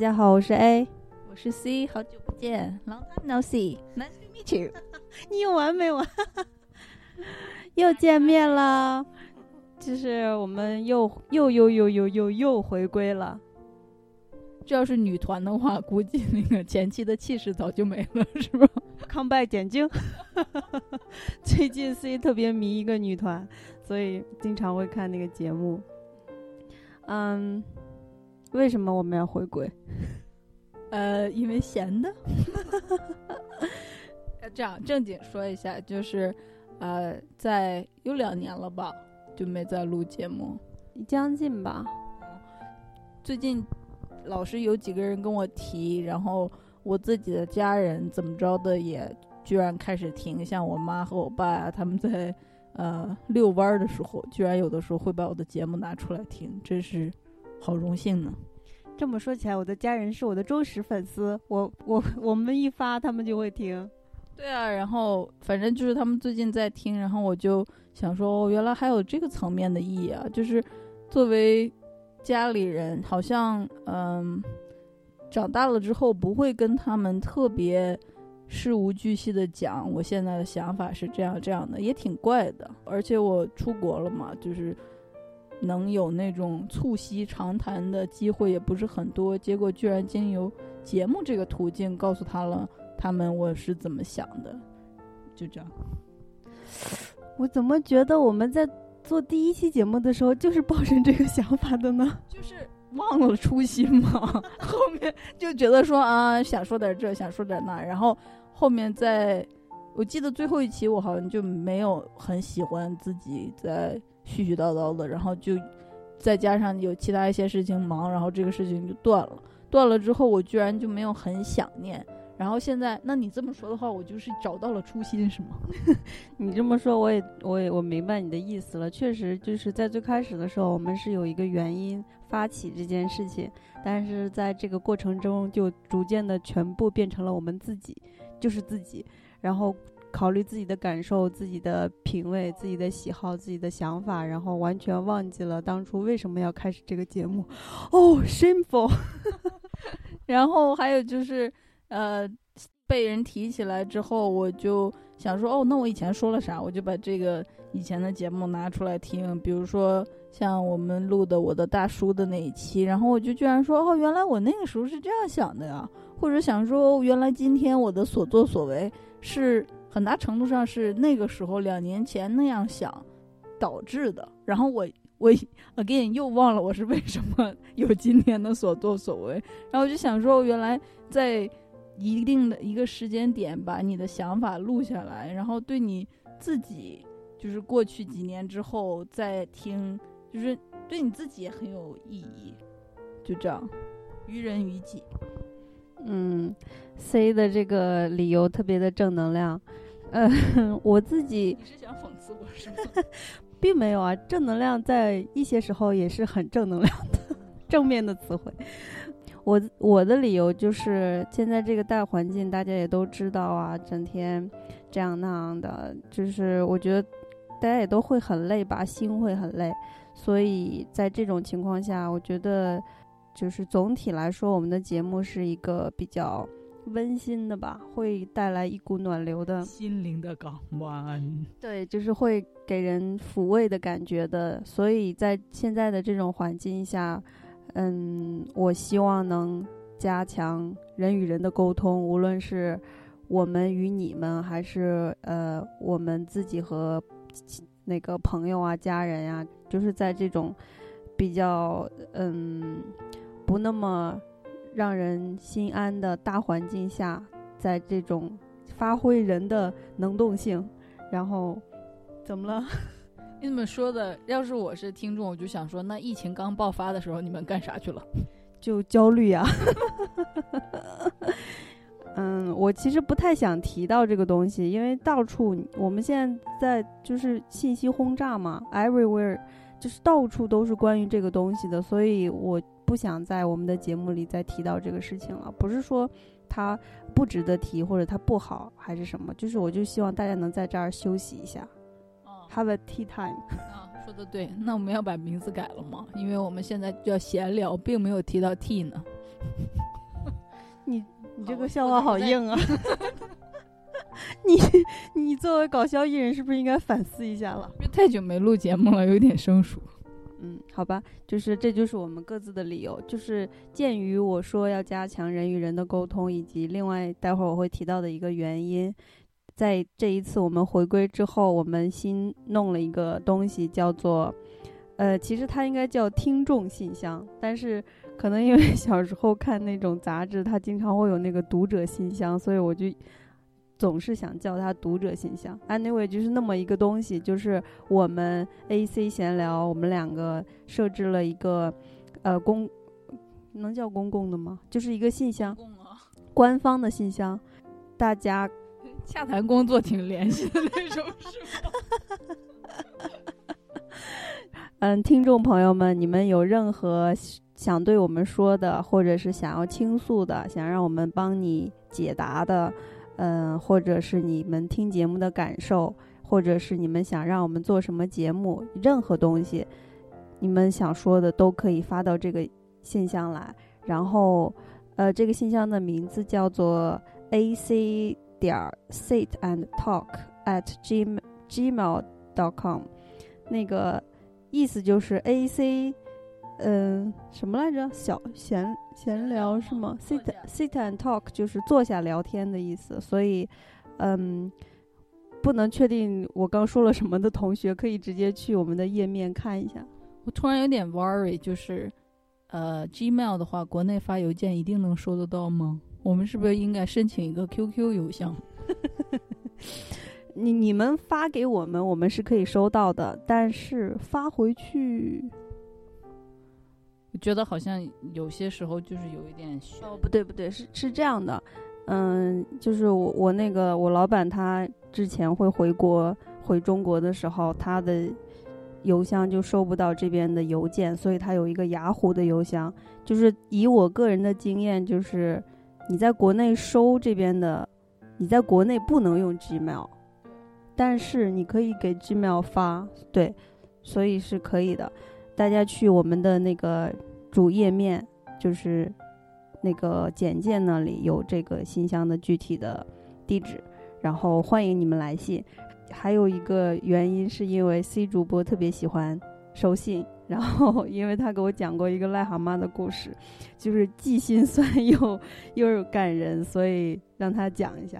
家好，我是 A，我是 C，好久不见，Long time no see，Nice to meet you。你有完没完？又见面了，就是我们又又又又又又又回归了。这要是女团的话，估计那个前期的气势早就没了，是吧？康拜简晶。最近 C 特别迷一个女团，所以经常会看那个节目。嗯。为什么我们要回归？呃，因为闲的。这样正经说一下，就是，呃，在有两年了吧，就没再录节目，将近吧。最近老是有几个人跟我提，然后我自己的家人怎么着的也居然开始听，像我妈和我爸啊，他们在呃遛弯的时候，居然有的时候会把我的节目拿出来听，真是。好荣幸呢！这么说起来，我的家人是我的忠实粉丝。我我我们一发，他们就会听。对啊，然后反正就是他们最近在听，然后我就想说，哦，原来还有这个层面的意义啊！就是作为家里人，好像嗯，长大了之后不会跟他们特别事无巨细的讲，我现在的想法是这样这样的，也挺怪的。而且我出国了嘛，就是。能有那种促膝长谈的机会也不是很多，结果居然经由节目这个途径告诉他了他们我是怎么想的，就这样。我怎么觉得我们在做第一期节目的时候就是抱着这个想法的呢？就是忘了初心嘛，后面就觉得说啊想说点这想说点那，然后后面在我记得最后一期我好像就没有很喜欢自己在。絮絮叨叨的，然后就再加上有其他一些事情忙，然后这个事情就断了。断了之后，我居然就没有很想念。然后现在，那你这么说的话，我就是找到了初心，是吗？你这么说，我也我也我明白你的意思了。确实，就是在最开始的时候，我们是有一个原因发起这件事情，但是在这个过程中，就逐渐的全部变成了我们自己，就是自己，然后。考虑自己的感受、自己的品味、自己的喜好、自己的想法，然后完全忘记了当初为什么要开始这个节目。哦，shameful。然后还有就是，呃，被人提起来之后，我就想说，哦，那我以前说了啥？我就把这个以前的节目拿出来听，比如说像我们录的我的大叔的那一期，然后我就居然说，哦，原来我那个时候是这样想的呀，或者想说，原来今天我的所作所为是。很大程度上是那个时候两年前那样想导致的，然后我我 again 又忘了我是为什么有今天的所作所为，然后我就想说，原来在一定的一个时间点把你的想法录下来，然后对你自己就是过去几年之后再听，就是对你自己也很有意义，就这样，于人于己。嗯，C 的这个理由特别的正能量，呃，我自己你是想讽刺我是吗？并没有啊，正能量在一些时候也是很正能量的，正面的词汇。我我的理由就是现在这个大环境大家也都知道啊，整天这样那样的，就是我觉得大家也都会很累吧，心会很累，所以在这种情况下，我觉得。就是总体来说，我们的节目是一个比较温馨的吧，会带来一股暖流的心灵的港湾。对，就是会给人抚慰的感觉的。所以在现在的这种环境下，嗯，我希望能加强人与人的沟通，无论是我们与你们，还是呃我们自己和那个朋友啊、家人呀，就是在这种比较嗯。不那么让人心安的大环境下，在这种发挥人的能动性，然后怎么了？你怎么说的？要是我是听众，我就想说，那疫情刚爆发的时候，你们干啥去了？就焦虑呀。嗯，我其实不太想提到这个东西，因为到处我们现在在就是信息轰炸嘛，everywhere 就是到处都是关于这个东西的，所以我不想在我们的节目里再提到这个事情了。不是说它不值得提或者它不好还是什么，就是我就希望大家能在这儿休息一下。Have a tea time。啊，说的对。那我们要把名字改了吗？因为我们现在叫闲聊，并没有提到 tea 呢。你你这个笑话好硬啊！你你作为搞笑艺人，是不是应该反思一下了？因为太久没录节目了，有点生疏。嗯，好吧，就是这就是我们各自的理由。就是鉴于我说要加强人与人的沟通，以及另外待会儿我会提到的一个原因。在这一次我们回归之后，我们新弄了一个东西，叫做，呃，其实它应该叫听众信箱，但是可能因为 小时候看那种杂志，它经常会有那个读者信箱，所以我就总是想叫它读者信箱。Anyway，就是那么一个东西，就是我们 AC 闲聊，我们两个设置了一个，呃，公能叫公共的吗？就是一个信箱，官方的信箱，大家。洽谈工作挺联系的那种，是吗？嗯，听众朋友们，你们有任何想对我们说的，或者是想要倾诉的，想让我们帮你解答的，嗯，或者是你们听节目的感受，或者是你们想让我们做什么节目，任何东西，你们想说的都可以发到这个信箱来。然后，呃，这个信箱的名字叫做 A C。点 sit and talk at g gmail dot com，那个意思就是 A C，嗯，什么来着？小闲闲聊是吗？sit sit and talk 就是坐下聊天的意思。所以，嗯，不能确定我刚说了什么的同学，可以直接去我们的页面看一下。我突然有点 worry，就是，呃，Gmail 的话，国内发邮件一定能收得到吗？我们是不是应该申请一个 QQ 邮箱？你你们发给我们，我们是可以收到的，但是发回去，我觉得好像有些时候就是有一点……哦，不对不对，是是这样的，嗯，就是我我那个我老板他之前会回国回中国的时候，他的邮箱就收不到这边的邮件，所以他有一个雅虎的邮箱。就是以我个人的经验，就是。你在国内收这边的，你在国内不能用 Gmail，但是你可以给 Gmail 发，对，所以是可以的。大家去我们的那个主页面，就是那个简介那里有这个信箱的具体的地址，然后欢迎你们来信。还有一个原因是因为 C 主播特别喜欢收信。然后，因为他给我讲过一个癞蛤蟆的故事，就是既心酸 又又有感人，所以让他讲一下。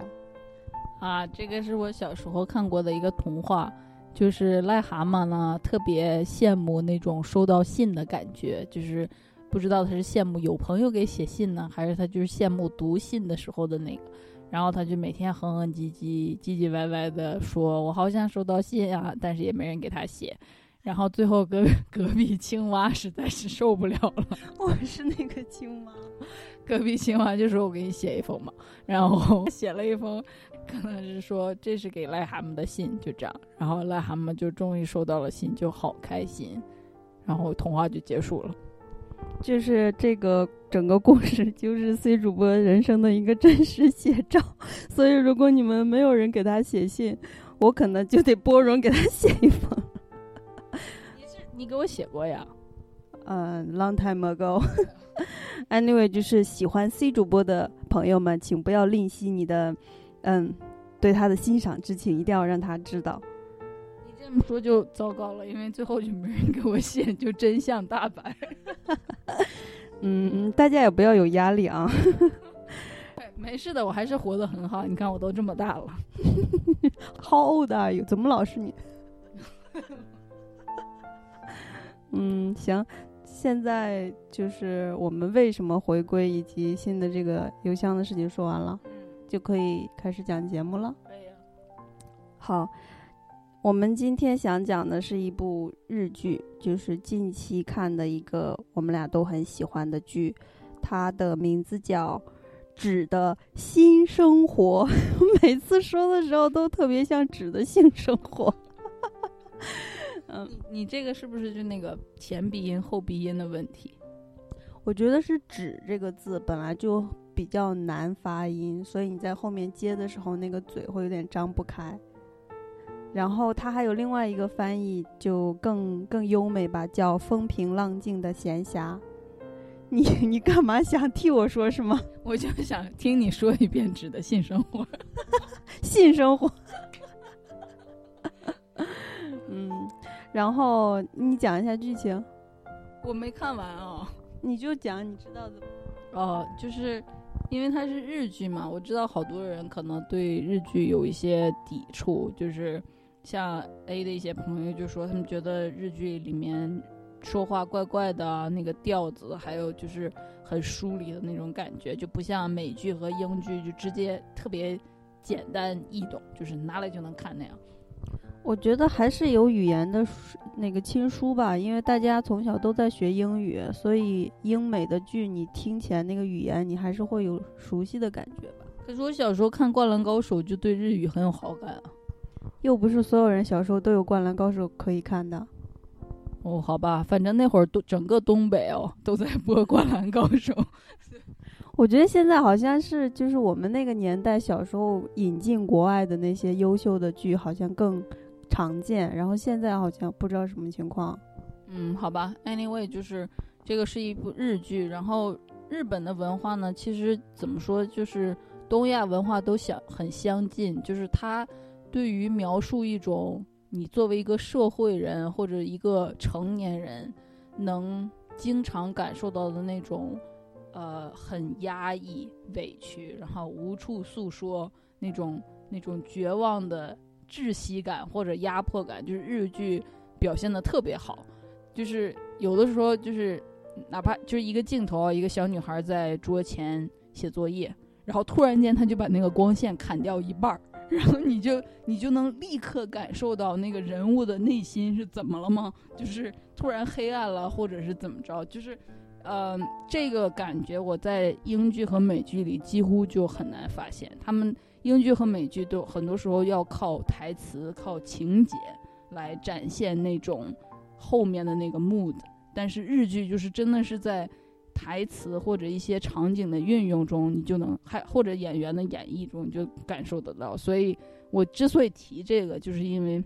啊，这个是我小时候看过的一个童话，就是癞蛤蟆呢特别羡慕那种收到信的感觉，就是不知道他是羡慕有朋友给写信呢，还是他就是羡慕读信的时候的那个。然后他就每天哼哼唧唧、唧唧歪歪的说：“我好想收到信啊！”但是也没人给他写。然后最后隔 隔壁青蛙实在是受不了了，我是那个青蛙，隔壁青蛙就说：“我给你写一封嘛。”然后写了一封，可能是说这是给癞蛤蟆的信，就这样。然后癞蛤蟆就终于收到了信，就好开心。然后童话就结束了。就是这个整个故事，就是 C 主播人生的一个真实写照。所以如果你们没有人给他写信，我可能就得拨冗给他写一封。你给我写过呀？嗯，long time ago。Anyway，就是喜欢 C 主播的朋友们，请不要吝惜你的，嗯，对他的欣赏之情，一定要让他知道。你这么说就糟糕了，因为最后就没人给我写，就真相大白。嗯，大家也不要有压力啊。没事的，我还是活得很好。你看，我都这么大了。How old are you？怎么老是你？嗯，行，现在就是我们为什么回归以及新的这个邮箱的事情说完了，嗯，就可以开始讲节目了。可以啊。好，我们今天想讲的是一部日剧，就是近期看的一个我们俩都很喜欢的剧，它的名字叫《纸的新生活》。每次说的时候都特别像纸的性生活。嗯，你你这个是不是就那个前鼻音后鼻音的问题？我觉得是“纸”这个字本来就比较难发音，所以你在后面接的时候，那个嘴会有点张不开。然后它还有另外一个翻译，就更更优美吧，叫“风平浪静的闲暇”。你你干嘛想替我说是吗？我就想听你说一遍“指的性生活”，性生活。嗯，然后你讲一下剧情，我没看完哦。你就讲你知道的。哦，就是因为它是日剧嘛，我知道好多人可能对日剧有一些抵触，就是像 A 的一些朋友就说他们觉得日剧里面说话怪怪的，那个调子，还有就是很疏离的那种感觉，就不像美剧和英剧就直接特别简单易懂，就是拿来就能看那样。我觉得还是有语言的那个亲疏吧，因为大家从小都在学英语，所以英美的剧你听起来那个语言，你还是会有熟悉的感觉吧。可是我小时候看《灌篮高手》就对日语很有好感啊。又不是所有人小时候都有《灌篮高手》可以看的。哦，好吧，反正那会儿都整个东北哦都在播《灌篮高手》。我觉得现在好像是就是我们那个年代小时候引进国外的那些优秀的剧，好像更。常见，然后现在好像不知道什么情况。嗯，好吧，anyway，就是这个是一部日剧，然后日本的文化呢，其实怎么说，就是东亚文化都相很相近，就是它对于描述一种你作为一个社会人或者一个成年人能经常感受到的那种呃很压抑、委屈，然后无处诉说那种那种绝望的。窒息感或者压迫感，就是日剧表现的特别好。就是有的时候，就是哪怕就是一个镜头，一个小女孩在桌前写作业，然后突然间她就把那个光线砍掉一半儿，然后你就你就能立刻感受到那个人物的内心是怎么了吗？就是突然黑暗了，或者是怎么着？就是，呃，这个感觉我在英剧和美剧里几乎就很难发现他们。英剧和美剧都很多时候要靠台词、靠情节来展现那种后面的那个 mood，但是日剧就是真的是在台词或者一些场景的运用中，你就能还或者演员的演绎中你就感受得到。所以我之所以提这个，就是因为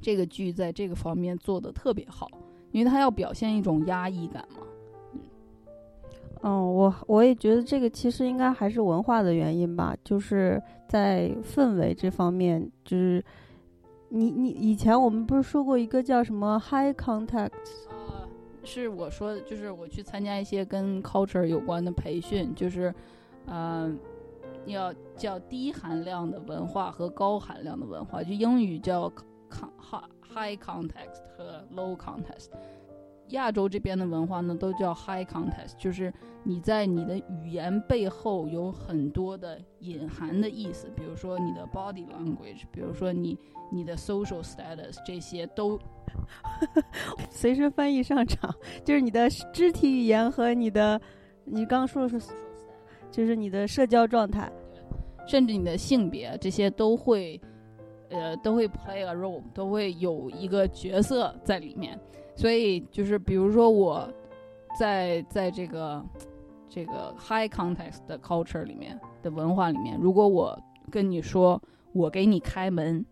这个剧在这个方面做的特别好，因为它要表现一种压抑感嘛。嗯，我我也觉得这个其实应该还是文化的原因吧，就是在氛围这方面，就是你你以前我们不是说过一个叫什么 high contact？呃，是我说的，就是我去参加一些跟 culture 有关的培训，就是，嗯，要叫低含量的文化和高含量的文化，就英语叫 con high context 和 low context。亚洲这边的文化呢，都叫 high context，就是你在你的语言背后有很多的隐含的意思，比如说你的 body language，比如说你你的 social status，这些都 随时翻译上场，就是你的肢体语言和你的，你刚刚说的是，就是你的社交状态，甚至你的性别，这些都会，呃，都会 play a role，都会有一个角色在里面。所以就是，比如说我，在在这个这个 high context 的 culture 里面的文化里面，如果我跟你说我给你开门，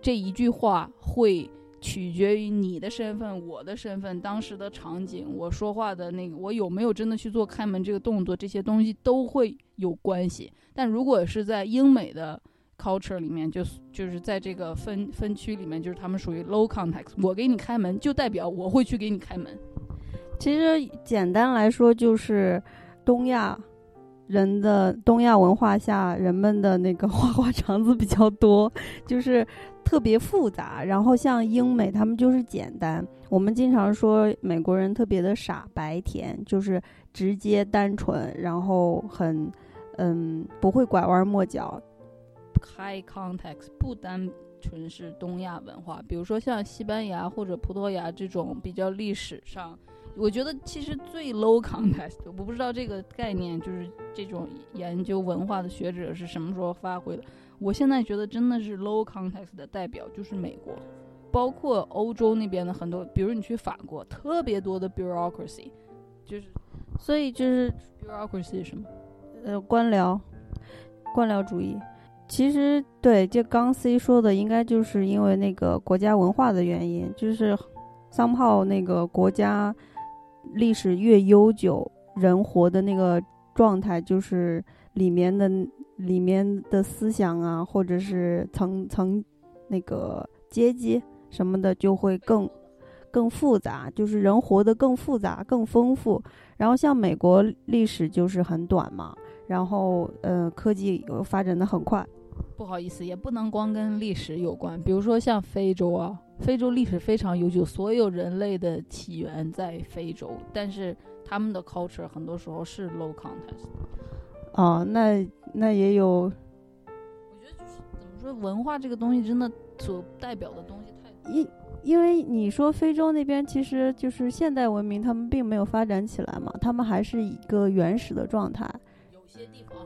这一句话会取决于你的身份、我的身份、当时的场景、我说话的那个我有没有真的去做开门这个动作，这些东西都会有关系。但如果是在英美的。Culture 里面就就是在这个分分区里面，就是他们属于 low context。我给你开门，就代表我会去给你开门。其实简单来说，就是东亚人的东亚文化下，人们的那个花花肠子比较多，就是特别复杂。然后像英美，他们就是简单。我们经常说美国人特别的傻白甜，就是直接单纯，然后很嗯不会拐弯抹角。High context 不单纯是东亚文化，比如说像西班牙或者葡萄牙这种比较历史上，我觉得其实最 low context，我不知道这个概念就是这种研究文化的学者是什么时候发挥的。我现在觉得真的是 low context 的代表就是美国，包括欧洲那边的很多，比如你去法国，特别多的 bureaucracy，就是所以就是 bureaucracy 是什么？呃，官僚，官僚主义。其实对，就刚 C 说的，应该就是因为那个国家文化的原因，就是 somehow 那个国家历史越悠久，人活的那个状态，就是里面的里面的思想啊，或者是层层那个阶级什么的，就会更更复杂，就是人活得更复杂、更丰富。然后像美国历史就是很短嘛，然后呃科技发展的很快。不好意思，也不能光跟历史有关。比如说像非洲啊，非洲历史非常悠久，所有人类的起源在非洲，但是他们的 culture 很多时候是 low context。哦，那那也有。我觉得就是怎么说，文化这个东西真的所代表的东西太……因因为你说非洲那边其实就是现代文明，他们并没有发展起来嘛，他们还是一个原始的状态。有些地方，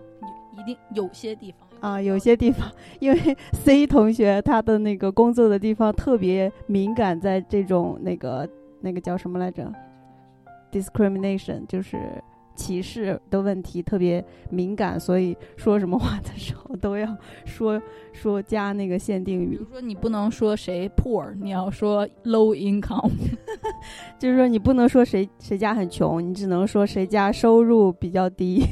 一定有些地方。啊，有些地方，因为 C 同学他的那个工作的地方特别敏感，在这种那个那个叫什么来着，discrimination 就是歧视的问题特别敏感，所以说什么话的时候都要说说加那个限定语。比如说你不能说谁 poor，你要说 low income，就是说你不能说谁谁家很穷，你只能说谁家收入比较低。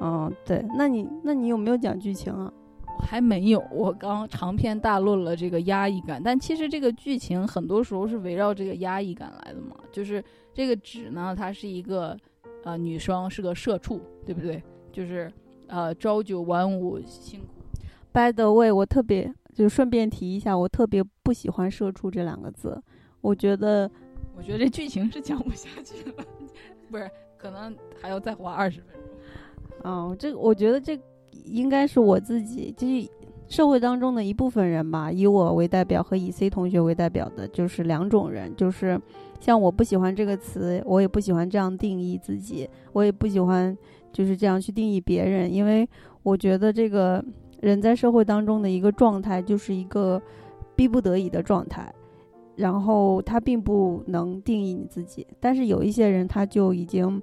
嗯，对，那你那你有没有讲剧情啊？我还没有，我刚长篇大论了这个压抑感，但其实这个剧情很多时候是围绕这个压抑感来的嘛。就是这个纸呢，它是一个呃女生，是个社畜，对不对？就是呃朝九晚五辛苦。By the way，我特别就顺便提一下，我特别不喜欢“社畜”这两个字，我觉得我觉得这剧情是讲不下去了，不是，可能还要再花二十分钟。嗯，这我觉得这应该是我自己，就是社会当中的一部分人吧。以我为代表和以 C 同学为代表的，就是两种人，就是像我不喜欢这个词，我也不喜欢这样定义自己，我也不喜欢就是这样去定义别人，因为我觉得这个人在社会当中的一个状态就是一个逼不得已的状态，然后他并不能定义你自己。但是有一些人他就已经，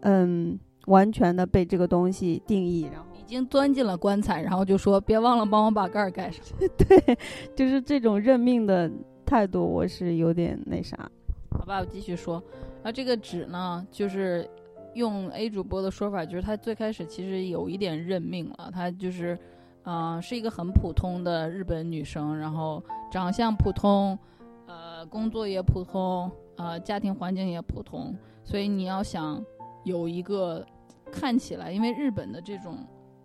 嗯。完全的被这个东西定义，然后已经钻进了棺材，然后就说别忘了帮我把盖儿盖上。对，就是这种认命的态度，我是有点那啥。好吧，我继续说。啊，这个纸呢，就是用 A 主播的说法，就是他最开始其实有一点认命了。他就是，嗯，是一个很普通的日本女生，然后长相普通，呃，工作也普通，呃，家庭环境也普通，所以你要想有一个。看起来，因为日本的这种，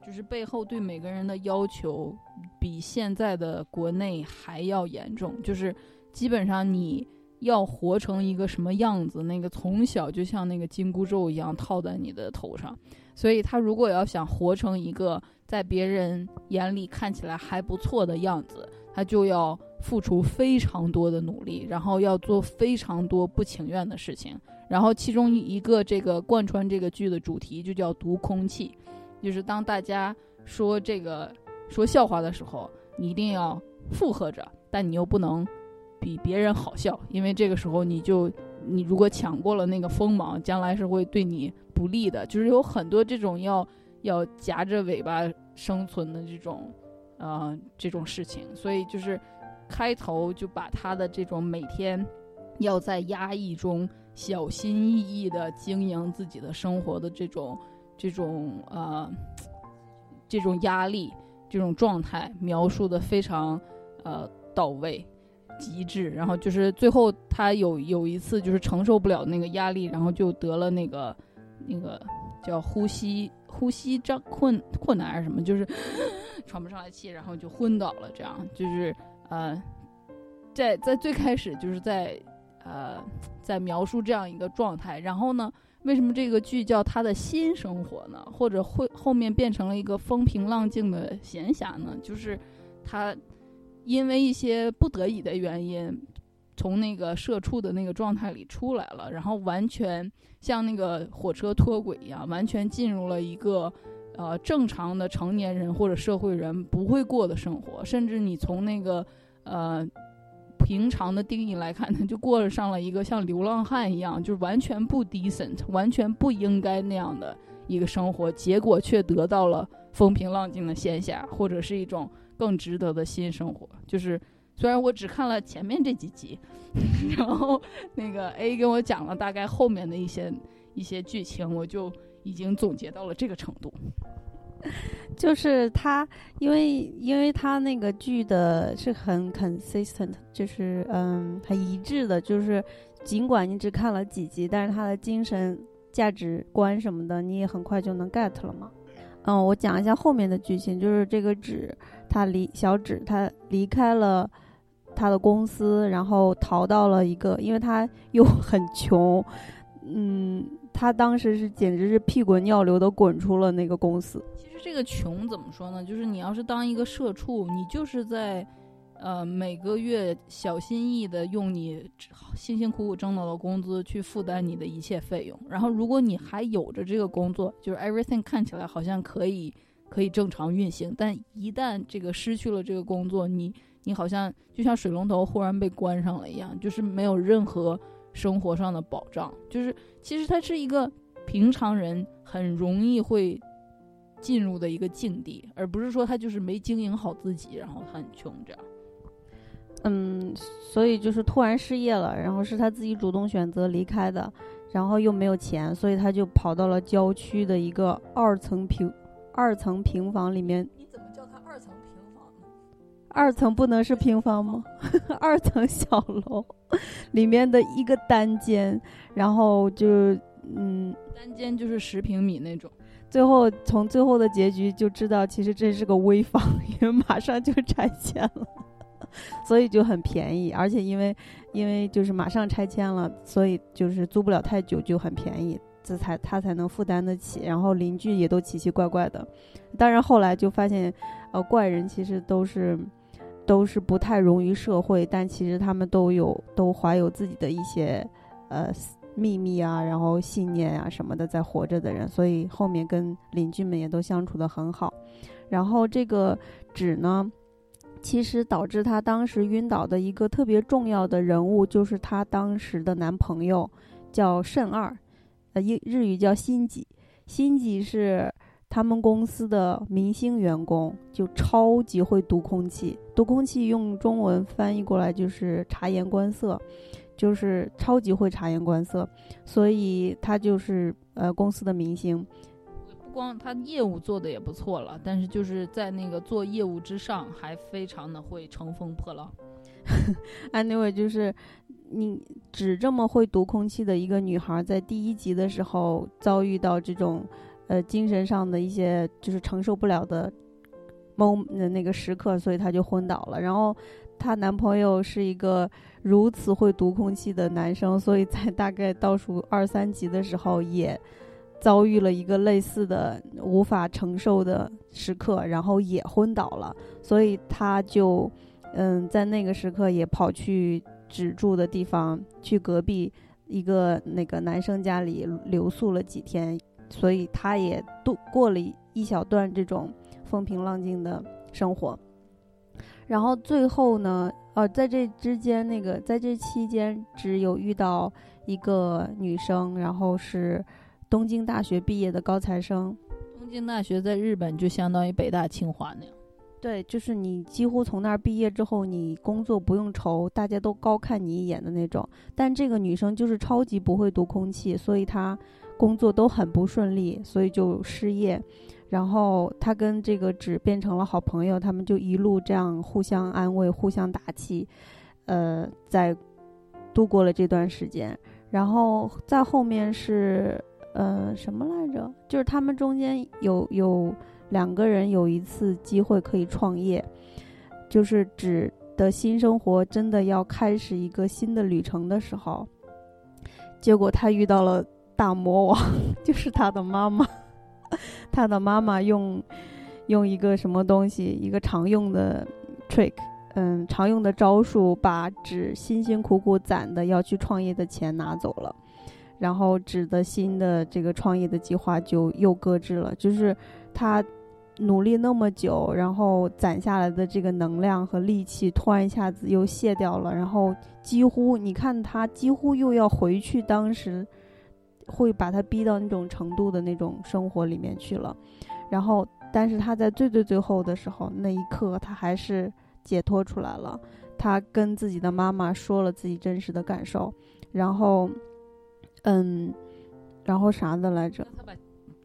就是背后对每个人的要求，比现在的国内还要严重。就是基本上你要活成一个什么样子，那个从小就像那个紧箍咒一样套在你的头上。所以他如果要想活成一个在别人眼里看起来还不错的样子，他就要付出非常多的努力，然后要做非常多不情愿的事情。然后其中一个这个贯穿这个剧的主题就叫读空气，就是当大家说这个说笑话的时候，你一定要附和着，但你又不能比别人好笑，因为这个时候你就你如果抢过了那个锋芒，将来是会对你不利的。就是有很多这种要要夹着尾巴生存的这种呃这种事情，所以就是开头就把他的这种每天要在压抑中。小心翼翼的经营自己的生活的这种、这种呃、这种压力、这种状态描述的非常呃到位、极致。然后就是最后他有有一次就是承受不了那个压力，然后就得了那个那个叫呼吸呼吸障困困难还是什么，就是喘不上来气，然后就昏倒了。这样就是呃，在在最开始就是在。呃，在描述这样一个状态。然后呢，为什么这个剧叫他的新生活呢？或者会后面变成了一个风平浪静的闲暇呢？就是他因为一些不得已的原因，从那个社畜的那个状态里出来了，然后完全像那个火车脱轨一样，完全进入了一个呃正常的成年人或者社会人不会过的生活，甚至你从那个呃。平常的定义来看，他就过上了一个像流浪汉一样，就是完全不 decent，完全不应该那样的一个生活，结果却得到了风平浪静的闲暇，或者是一种更值得的新生活。就是虽然我只看了前面这几集，然后那个 A 跟我讲了大概后面的一些一些剧情，我就已经总结到了这个程度。就是他，因为因为他那个剧的是很 consistent，就是嗯很一致的，就是尽管你只看了几集，但是他的精神价值观什么的，你也很快就能 get 了嘛。嗯，我讲一下后面的剧情，就是这个纸，他离小纸他离开了他的公司，然后逃到了一个，因为他又很穷，嗯。他当时是简直是屁滚尿流的滚出了那个公司。其实这个穷怎么说呢？就是你要是当一个社畜，你就是在，呃，每个月小心翼翼的用你辛辛苦苦挣到的工资去负担你的一切费用。然后，如果你还有着这个工作，就是 everything 看起来好像可以可以正常运行，但一旦这个失去了这个工作，你你好像就像水龙头忽然被关上了一样，就是没有任何。生活上的保障，就是其实它是一个平常人很容易会进入的一个境地，而不是说他就是没经营好自己，然后很穷这样。嗯，所以就是突然失业了，然后是他自己主动选择离开的，然后又没有钱，所以他就跑到了郊区的一个二层平二层平房里面。二层不能是平房吗？二层小楼，里面的一个单间，然后就嗯，单间就是十平米那种。最后从最后的结局就知道，其实这是个危房，因为马上就拆迁了，所以就很便宜。而且因为因为就是马上拆迁了，所以就是租不了太久，就很便宜，这才他才能负担得起。然后邻居也都奇奇怪怪的，当然后来就发现，呃，怪人其实都是。都是不太融于社会，但其实他们都有都怀有自己的一些呃秘密啊，然后信念啊什么的在活着的人，所以后面跟邻居们也都相处的很好。然后这个纸呢，其实导致他当时晕倒的一个特别重要的人物，就是他当时的男朋友叫慎二，呃，日日语叫新吉，新吉是。他们公司的明星员工就超级会读空气，读空气用中文翻译过来就是察言观色，就是超级会察言观色，所以他就是呃公司的明星。不光他业务做的也不错了，但是就是在那个做业务之上，还非常的会乘风破浪。Anyway，就是你只这么会读空气的一个女孩，在第一集的时候遭遇到这种。呃，精神上的一些就是承受不了的某那个时刻，所以她就昏倒了。然后她男朋友是一个如此会读空气的男生，所以在大概倒数二三集的时候，也遭遇了一个类似的无法承受的时刻，然后也昏倒了。所以他就嗯，在那个时刻也跑去止住的地方，去隔壁一个那个男生家里留宿了几天。所以他也度过了一小段这种风平浪静的生活，然后最后呢，呃，在这之间，那个在这期间只有遇到一个女生，然后是东京大学毕业的高材生。东京大学在日本就相当于北大清华那样。对，就是你几乎从那儿毕业之后，你工作不用愁，大家都高看你一眼的那种。但这个女生就是超级不会读空气，所以她。工作都很不顺利，所以就失业。然后他跟这个纸变成了好朋友，他们就一路这样互相安慰、互相打气，呃，在度过了这段时间。然后在后面是呃什么来着？就是他们中间有有两个人有一次机会可以创业，就是纸的新生活真的要开始一个新的旅程的时候，结果他遇到了大魔王，就是他的妈妈。他的妈妈用用一个什么东西，一个常用的 trick，嗯，常用的招数，把纸辛辛苦苦攒的要去创业的钱拿走了，然后纸的新的这个创业的计划就又搁置了。就是他努力那么久，然后攒下来的这个能量和力气，突然一下子又卸掉了，然后几乎你看他几乎又要回去当时。会把他逼到那种程度的那种生活里面去了，然后，但是他在最最最后的时候，那一刻他还是解脱出来了。他跟自己的妈妈说了自己真实的感受，然后，嗯，然后啥的来着？他把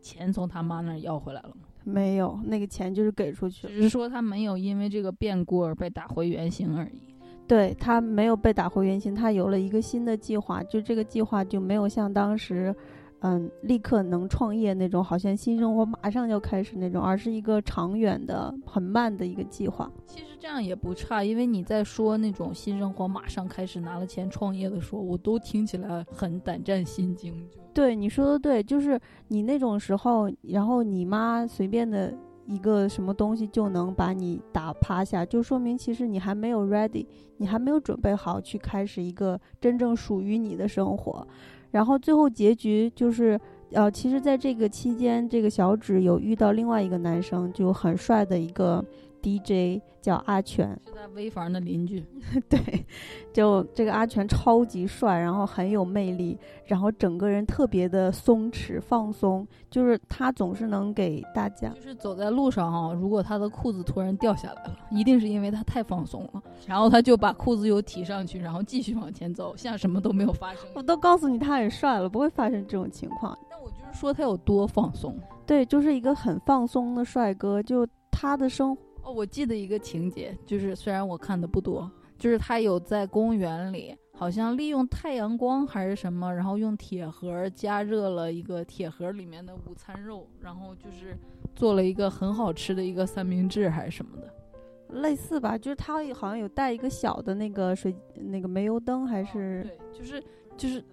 钱从他妈那儿要回来了吗？没有，那个钱就是给出去，只是说他没有因为这个变故而被打回原形而已。对他没有被打回原形，他有了一个新的计划，就这个计划就没有像当时，嗯，立刻能创业那种，好像新生活马上就开始那种，而是一个长远的、很慢的一个计划。其实这样也不差，因为你在说那种新生活马上开始拿了钱创业的时候，我都听起来很胆战心惊。对你说的对，就是你那种时候，然后你妈随便的。一个什么东西就能把你打趴下，就说明其实你还没有 ready，你还没有准备好去开始一个真正属于你的生活。然后最后结局就是，呃，其实在这个期间，这个小指有遇到另外一个男生，就很帅的一个。DJ 叫阿全，是在危房的邻居。对，就这个阿全超级帅，然后很有魅力，然后整个人特别的松弛放松，就是他总是能给大家。就是走在路上哈，如果他的裤子突然掉下来了，一定是因为他太放松了，然后他就把裤子又提上去，然后继续往前走，像什么都没有发生。我都告诉你他很帅了，不会发生这种情况。那我就是说他有多放松？对，就是一个很放松的帅哥，就他的生。哦，我记得一个情节，就是虽然我看的不多，就是他有在公园里，好像利用太阳光还是什么，然后用铁盒加热了一个铁盒里面的午餐肉，然后就是做了一个很好吃的一个三明治还是什么的，类似吧，就是他好像有带一个小的那个水那个煤油灯还是对，就是就是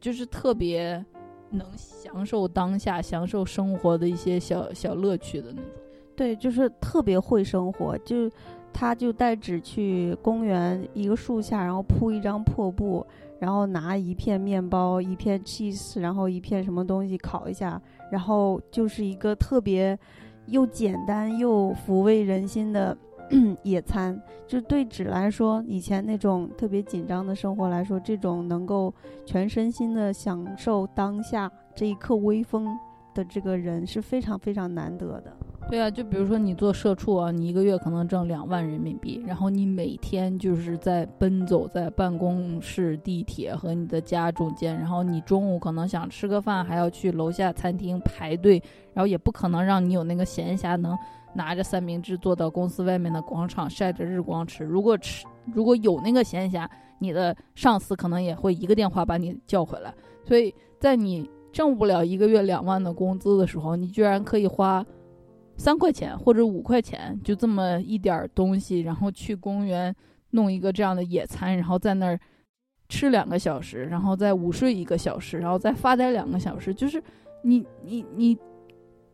就是特别能享受当下、享受生活的一些小小乐趣的那种。对，就是特别会生活，就他就带纸去公园一个树下，然后铺一张破布，然后拿一片面包、一片 cheese，然后一片什么东西烤一下，然后就是一个特别又简单又抚慰人心的 野餐。就对纸来说，以前那种特别紧张的生活来说，这种能够全身心的享受当下这一刻微风的这个人是非常非常难得的。对啊，就比如说你做社畜啊，你一个月可能挣两万人民币，然后你每天就是在奔走在办公室、地铁和你的家中间，然后你中午可能想吃个饭，还要去楼下餐厅排队，然后也不可能让你有那个闲暇能拿着三明治坐到公司外面的广场晒着日光吃。如果吃如果有那个闲暇，你的上司可能也会一个电话把你叫回来。所以在你挣不了一个月两万的工资的时候，你居然可以花。三块钱或者五块钱，就这么一点儿东西，然后去公园弄一个这样的野餐，然后在那儿吃两个小时，然后再午睡一个小时，然后再发呆两个小时，就是你你你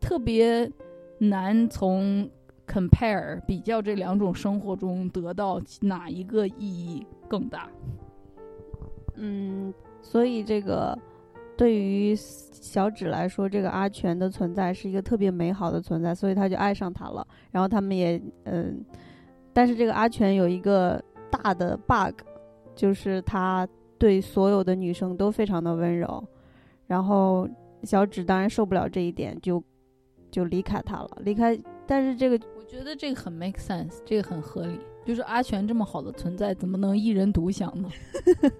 特别难从 compare 比较这两种生活中得到哪一个意义更大。嗯，所以这个。对于小指来说，这个阿全的存在是一个特别美好的存在，所以他就爱上他了。然后他们也嗯，但是这个阿全有一个大的 bug，就是他对所有的女生都非常的温柔。然后小指当然受不了这一点，就就离开他了。离开，但是这个我觉得这个很 make sense，这个很合理。就是阿全这么好的存在，怎么能一人独享呢？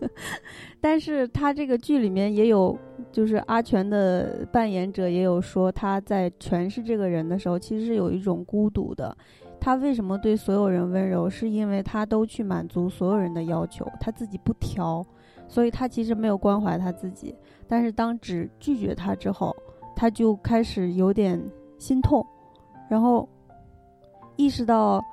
但是他这个剧里面也有，就是阿全的扮演者也有说，他在诠释这个人的时候，其实是有一种孤独的。他为什么对所有人温柔？是因为他都去满足所有人的要求，他自己不挑，所以他其实没有关怀他自己。但是当只拒绝他之后，他就开始有点心痛，然后意识到。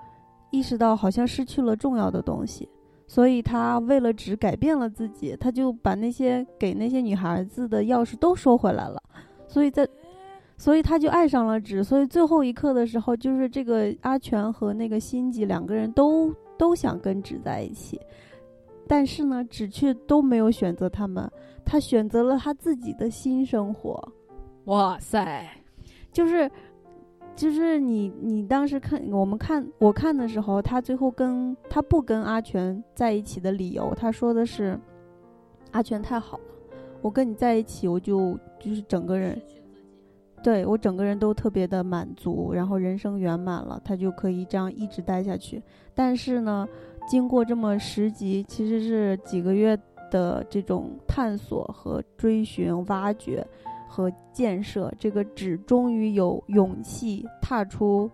意识到好像失去了重要的东西，所以他为了纸改变了自己，他就把那些给那些女孩子的钥匙都收回来了，所以在，所以他就爱上了纸，所以最后一刻的时候，就是这个阿全和那个辛吉两个人都都想跟纸在一起，但是呢，纸却都没有选择他们，他选择了他自己的新生活。哇塞，就是，就是你，你当时看我们看我看的时候，他最后跟他不跟阿全在一起的理由，他说的是，阿全太好了，我跟你在一起，我就就是整个人，对我整个人都特别的满足，然后人生圆满了，他就可以这样一直待下去。但是呢，经过这么十集，其实是几个月的这种探索和追寻、挖掘。和建设，这个纸终于有勇气踏出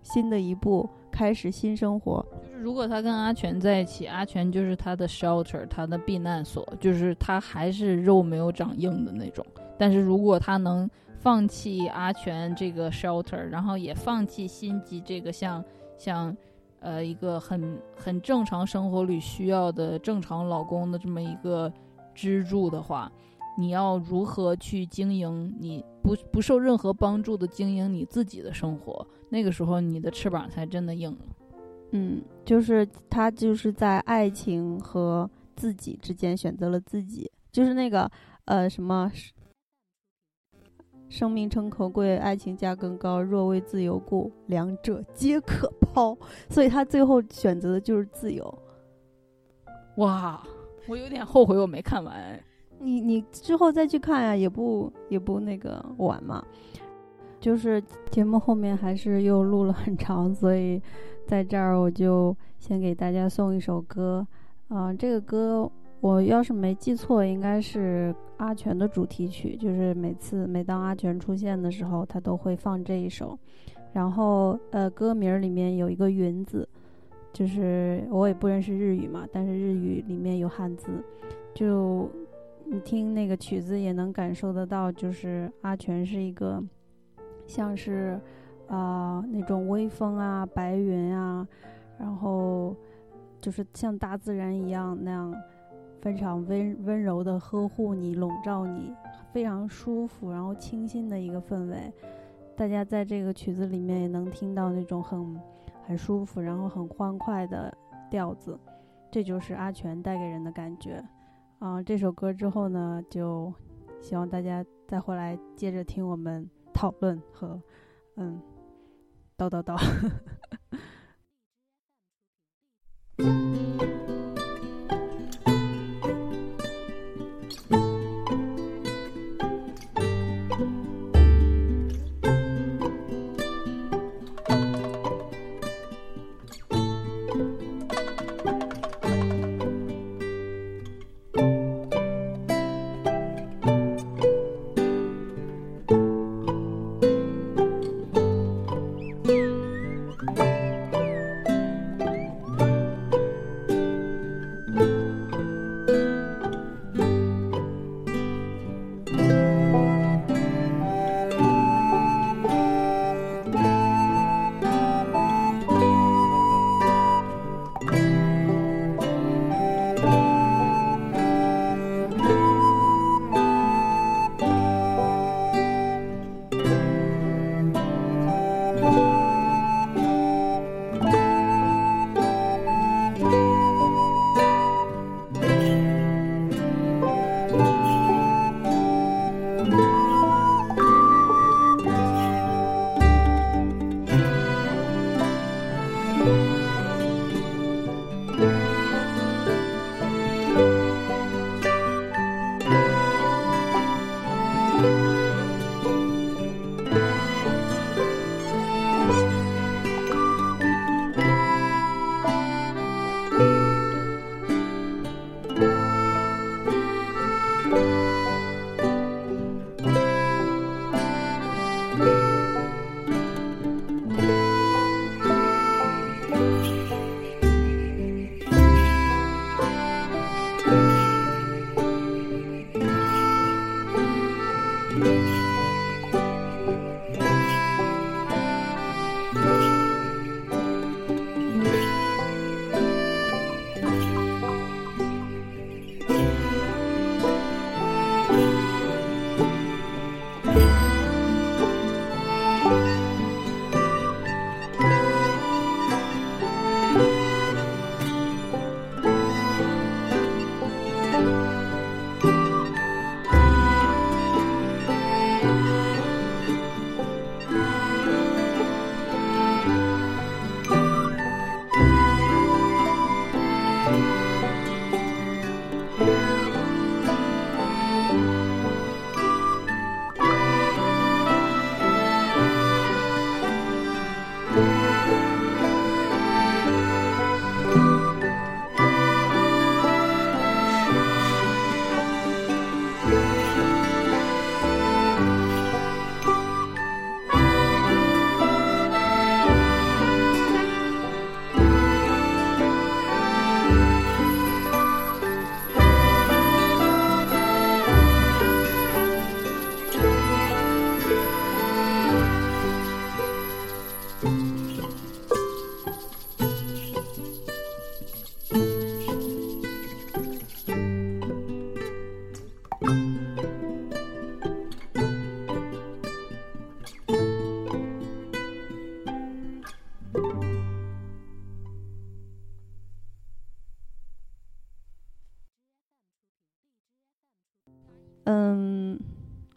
新的一步，开始新生活。就是如果他跟阿全在一起，阿全就是他的 shelter，他的避难所，就是他还是肉没有长硬的那种。但是如果他能放弃阿全这个 shelter，然后也放弃心机这个像像呃一个很很正常生活里需要的正常老公的这么一个支柱的话。你要如何去经营？你不不受任何帮助的经营你自己的生活，那个时候你的翅膀才真的硬了。嗯，就是他就是在爱情和自己之间选择了自己，就是那个呃什么，生命诚可贵，爱情价更高，若为自由故，两者皆可抛。所以他最后选择的就是自由。哇，我有点后悔我没看完。你你之后再去看呀，也不也不那个晚嘛。就是节目后面还是又录了很长，所以在这儿我就先给大家送一首歌。嗯，这个歌我要是没记错，应该是阿全的主题曲。就是每次每当阿全出现的时候，他都会放这一首。然后呃，歌名里面有一个“云”字，就是我也不认识日语嘛，但是日语里面有汉字，就。你听那个曲子也能感受得到，就是阿全是一个，像是，啊那种微风啊、白云啊，然后就是像大自然一样那样，非常温温柔的呵护你、笼罩你，非常舒服，然后清新的一个氛围。大家在这个曲子里面也能听到那种很很舒服，然后很欢快的调子，这就是阿全带给人的感觉。啊，这首歌之后呢，就希望大家再回来接着听我们讨论和嗯叨叨叨。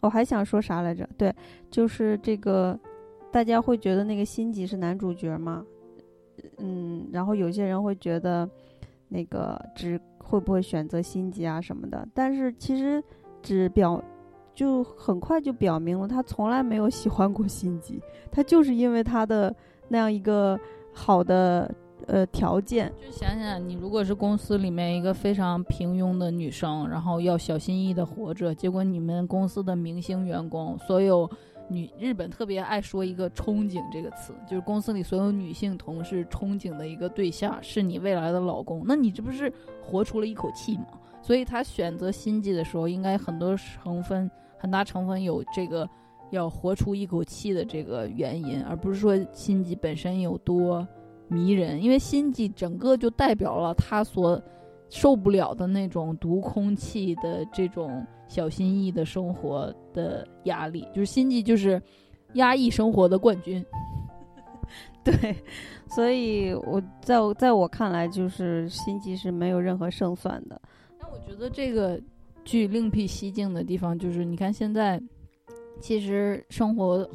我还想说啥来着？对，就是这个，大家会觉得那个辛吉是男主角吗？嗯，然后有些人会觉得，那个只会不会选择辛吉啊什么的？但是其实只表就很快就表明了，他从来没有喜欢过辛吉，他就是因为他的那样一个好的。呃，条件就想想，你如果是公司里面一个非常平庸的女生，然后要小心翼翼的活着，结果你们公司的明星员工，所有女日本特别爱说一个“憧憬”这个词，就是公司里所有女性同事憧憬的一个对象是你未来的老公，那你这不是活出了一口气吗？所以他选择心计的时候，应该很多成分很大成分有这个要活出一口气的这个原因，而不是说心计本身有多。迷人，因为心悸整个就代表了他所受不了的那种毒空气的这种小心翼翼的生活的压力，就是心悸就是压抑生活的冠军。对，所以我在我在我看来，就是心悸是没有任何胜算的。但我觉得这个剧另辟蹊径的地方，就是你看现在其实生活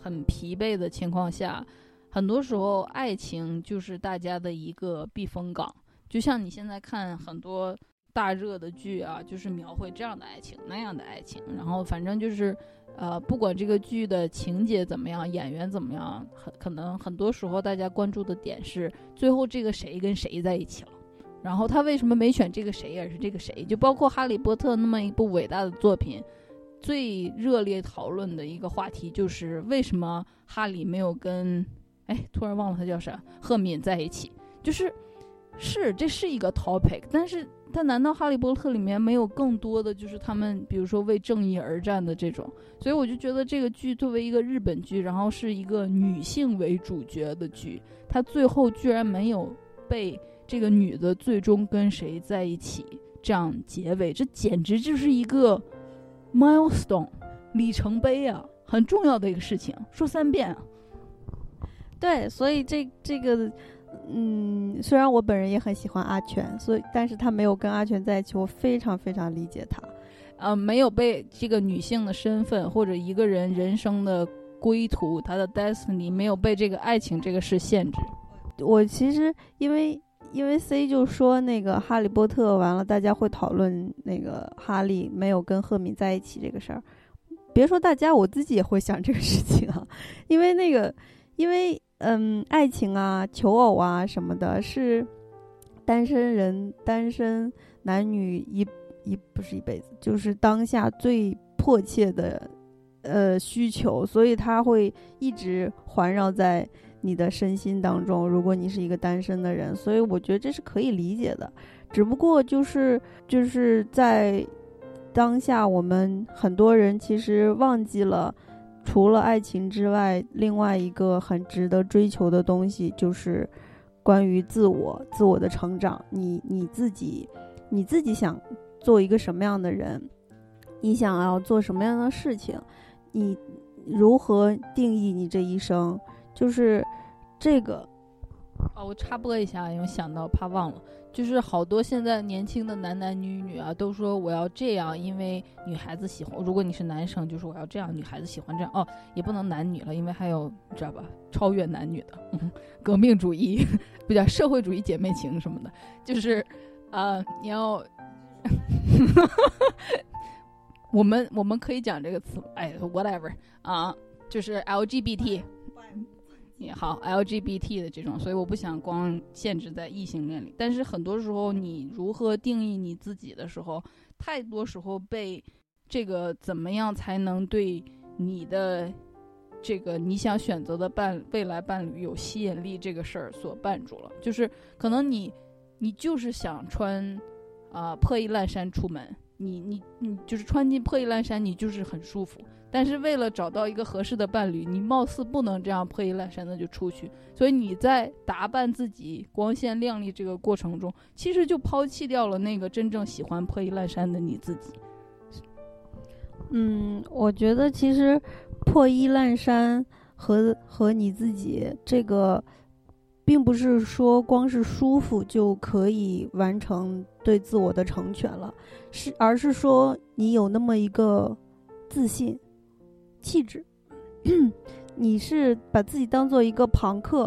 很疲惫的情况下。很多时候，爱情就是大家的一个避风港。就像你现在看很多大热的剧啊，就是描绘这样的爱情、那样的爱情。然后反正就是，呃，不管这个剧的情节怎么样，演员怎么样，很可能很多时候大家关注的点是最后这个谁跟谁在一起了。然后他为什么没选这个谁，而是这个谁？就包括《哈利波特》那么一部伟大的作品，最热烈讨论的一个话题就是为什么哈利没有跟。哎，突然忘了他叫啥，赫敏在一起，就是，是这是一个 topic，但是他难道哈利波特里面没有更多的就是他们，比如说为正义而战的这种？所以我就觉得这个剧作为一个日本剧，然后是一个女性为主角的剧，它最后居然没有被这个女的最终跟谁在一起这样结尾，这简直就是一个 milestone 里程碑啊，很重要的一个事情，说三遍。对，所以这这个，嗯，虽然我本人也很喜欢阿全，所以但是他没有跟阿全在一起，我非常非常理解他，呃，没有被这个女性的身份或者一个人人生的归途，他的 destiny 没有被这个爱情这个事限制。我其实因为因为 C 就说那个哈利波特完了，大家会讨论那个哈利没有跟赫敏在一起这个事儿，别说大家，我自己也会想这个事情啊，因为那个因为。嗯，爱情啊，求偶啊什么的，是单身人、单身男女一一不是一辈子，就是当下最迫切的呃需求，所以他会一直环绕在你的身心当中。如果你是一个单身的人，所以我觉得这是可以理解的。只不过就是就是在当下，我们很多人其实忘记了。除了爱情之外，另外一个很值得追求的东西就是关于自我、自我的成长。你你自己，你自己想做一个什么样的人？你想要做什么样的事情？你如何定义你这一生？就是这个。哦，我插播一下，因为想到怕忘了。就是好多现在年轻的男男女女啊，都说我要这样，因为女孩子喜欢。如果你是男生，就说我要这样，女孩子喜欢这样。哦，也不能男女了，因为还有你知道吧，超越男女的，革命主义，不叫社会主义姐妹情什么的。就是，呃，你要，我们我们可以讲这个词，哎，whatever 啊，就是 LGBT。也好，LGBT 的这种，所以我不想光限制在异性恋里。但是很多时候，你如何定义你自己的时候，太多时候被这个怎么样才能对你的这个你想选择的伴未来伴侣有吸引力这个事儿所绊住了。就是可能你你就是想穿啊破衣烂衫出门，你你你就是穿进破衣烂衫，你就是很舒服。但是为了找到一个合适的伴侣，你貌似不能这样破衣烂衫的就出去，所以你在打扮自己、光鲜亮丽这个过程中，其实就抛弃掉了那个真正喜欢破衣烂衫的你自己。嗯，我觉得其实破衣烂衫和和你自己这个，并不是说光是舒服就可以完成对自我的成全了，是而是说你有那么一个自信、气质，你是把自己当做一个朋克。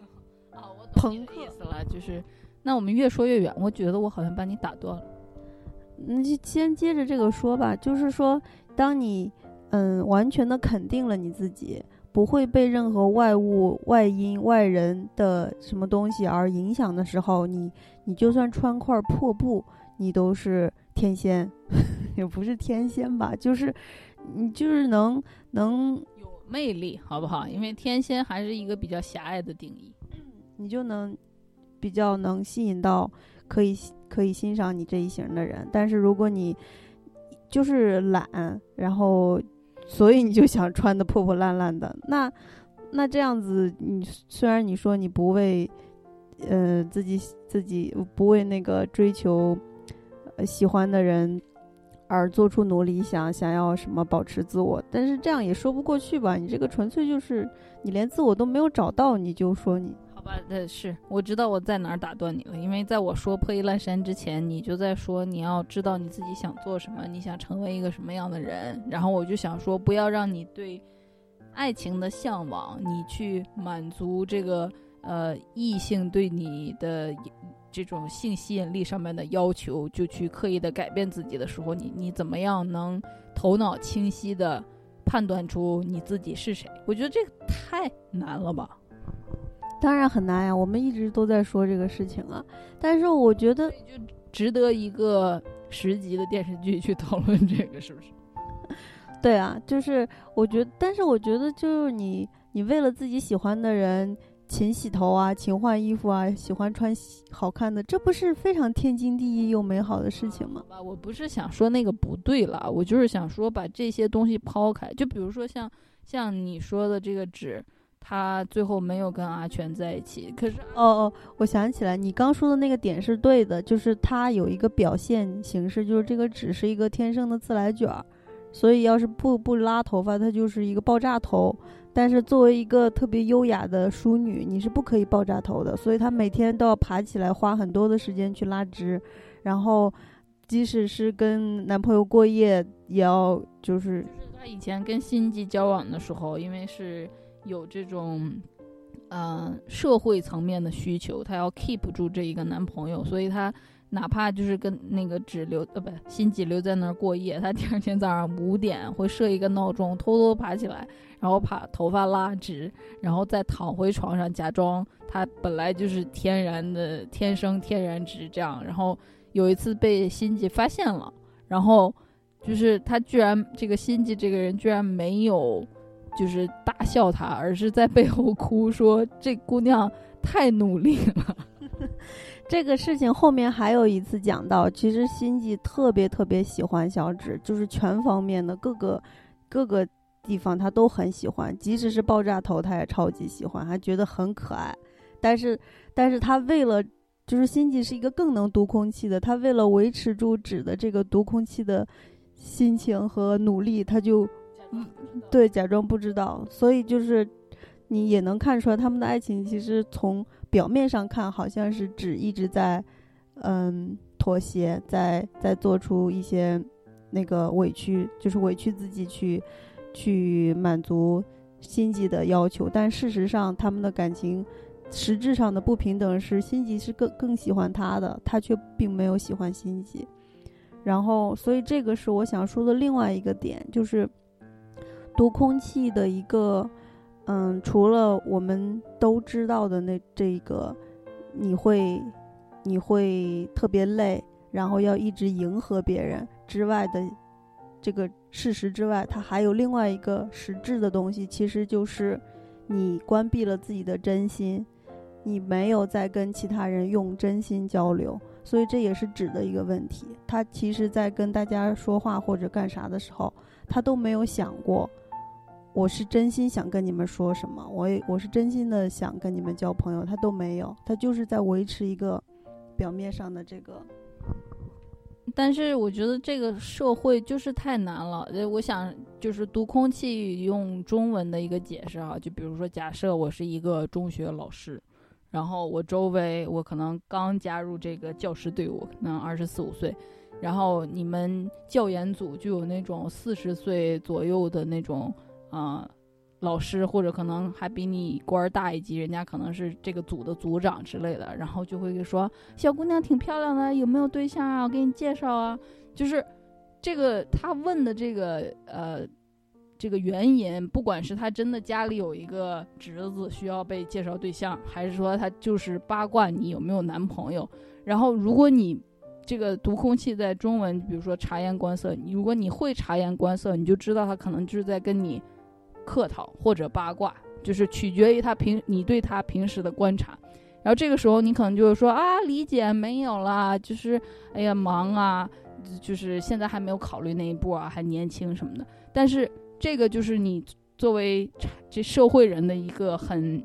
啊，我朋克意思了，就是那我们越说越远，我觉得我好像把你打断了。那就先接着这个说吧，就是说，当你嗯完全的肯定了你自己，不会被任何外物、外因、外人的什么东西而影响的时候，你你就算穿块破布，你都是天仙，也不是天仙吧，就是你就是能能有魅力，好不好？因为天仙还是一个比较狭隘的定义，你就能比较能吸引到可以。可以欣赏你这一型的人，但是如果你就是懒，然后所以你就想穿的破破烂烂的，那那这样子，你虽然你说你不为呃自己自己不为那个追求喜欢的人而做出努力，想想要什么保持自我，但是这样也说不过去吧？你这个纯粹就是你连自我都没有找到，你就说你。呃，是我知道我在哪儿打断你了，因为在我说破衣烂衫之前，你就在说你要知道你自己想做什么，你想成为一个什么样的人，然后我就想说，不要让你对爱情的向往，你去满足这个呃异性对你的这种性吸引力上面的要求，就去刻意的改变自己的时候，你你怎么样能头脑清晰的判断出你自己是谁？我觉得这个太难了吧。当然很难呀，我们一直都在说这个事情啊。但是我觉得就值得一个十集的电视剧去讨论这个，是不是？对啊，就是我觉得，但是我觉得就是你，你为了自己喜欢的人勤洗头啊，勤换衣服啊，喜欢穿好看的，这不是非常天经地义又美好的事情吗？我不是想说那个不对了，我就是想说把这些东西抛开，就比如说像像你说的这个纸。他最后没有跟阿全在一起，可是哦哦，我想起来，你刚说的那个点是对的，就是他有一个表现形式，就是这个纸是一个天生的自来卷儿，所以要是不不拉头发，它就是一个爆炸头。但是作为一个特别优雅的淑女，你是不可以爆炸头的，所以她每天都要爬起来，花很多的时间去拉直，然后即使是跟男朋友过夜，也要就是。就是她以前跟辛吉交往的时候，因为是。有这种，嗯，社会层面的需求，她要 keep 住这一个男朋友，所以她哪怕就是跟那个只留呃不心急留在那儿过夜，她第二天早上五点会设一个闹钟，偷偷爬起来，然后把头发拉直，然后再躺回床上，假装她本来就是天然的天生天然直这样。然后有一次被心急发现了，然后就是她居然这个心急这个人居然没有。就是大笑他，而是在背后哭说：“这姑娘太努力了。”这个事情后面还有一次讲到，其实心计特别特别喜欢小指，就是全方面的各个各个地方他都很喜欢，即使是爆炸头他也超级喜欢，还觉得很可爱。但是，但是他为了就是心计是一个更能读空气的，他为了维持住纸的这个读空气的心情和努力，他就。嗯，对，假装不知道，所以就是你也能看出来，他们的爱情其实从表面上看，好像是只一直在嗯妥协，在在做出一些那个委屈，就是委屈自己去去满足心机的要求，但事实上他们的感情实质上的不平等是心吉是更更喜欢他的，他却并没有喜欢心吉，然后所以这个是我想说的另外一个点，就是。读空气的一个，嗯，除了我们都知道的那这个，你会，你会特别累，然后要一直迎合别人之外的这个事实之外，它还有另外一个实质的东西，其实就是你关闭了自己的真心，你没有在跟其他人用真心交流，所以这也是指的一个问题。他其实在跟大家说话或者干啥的时候，他都没有想过。我是真心想跟你们说什么，我也我是真心的想跟你们交朋友，他都没有，他就是在维持一个表面上的这个但是我觉得这个社会就是太难了。呃，我想就是读空气用中文的一个解释啊，就比如说，假设我是一个中学老师，然后我周围我可能刚加入这个教师队伍，可能二十四五岁，然后你们教研组就有那种四十岁左右的那种啊、老师，或者可能还比你官儿大一级，人家可能是这个组的组长之类的，然后就会说。小姑娘挺漂亮的，有没有对象啊？我给你介绍啊。就是这个他问的这个呃这个原因，不管是他真的家里有一个侄子需要被介绍对象，还是说他就是八卦你有没有男朋友。然后如果你这个读空气在中文，比如说察言观色，如果你会察言观色，你就知道他可能就是在跟你客套或者八卦，就是取决于他平你对他平时的观察。然后这个时候你可能就会说啊，理解没有啦，就是哎呀忙啊，就是现在还没有考虑那一步啊，还年轻什么的。但是这个就是你作为这社会人的一个很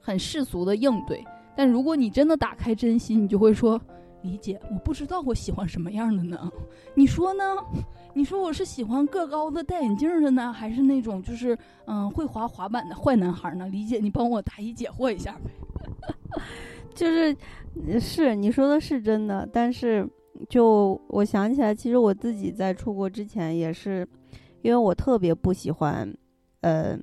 很世俗的应对。但如果你真的打开真心，你就会说，理解，我不知道我喜欢什么样的呢？你说呢？你说我是喜欢个高的戴眼镜的呢，还是那种就是嗯会滑滑板的坏男孩呢？理解，你帮我答疑解惑一下呗。就是是你说的是真的，但是就我想起来，其实我自己在出国之前也是，因为我特别不喜欢，呃，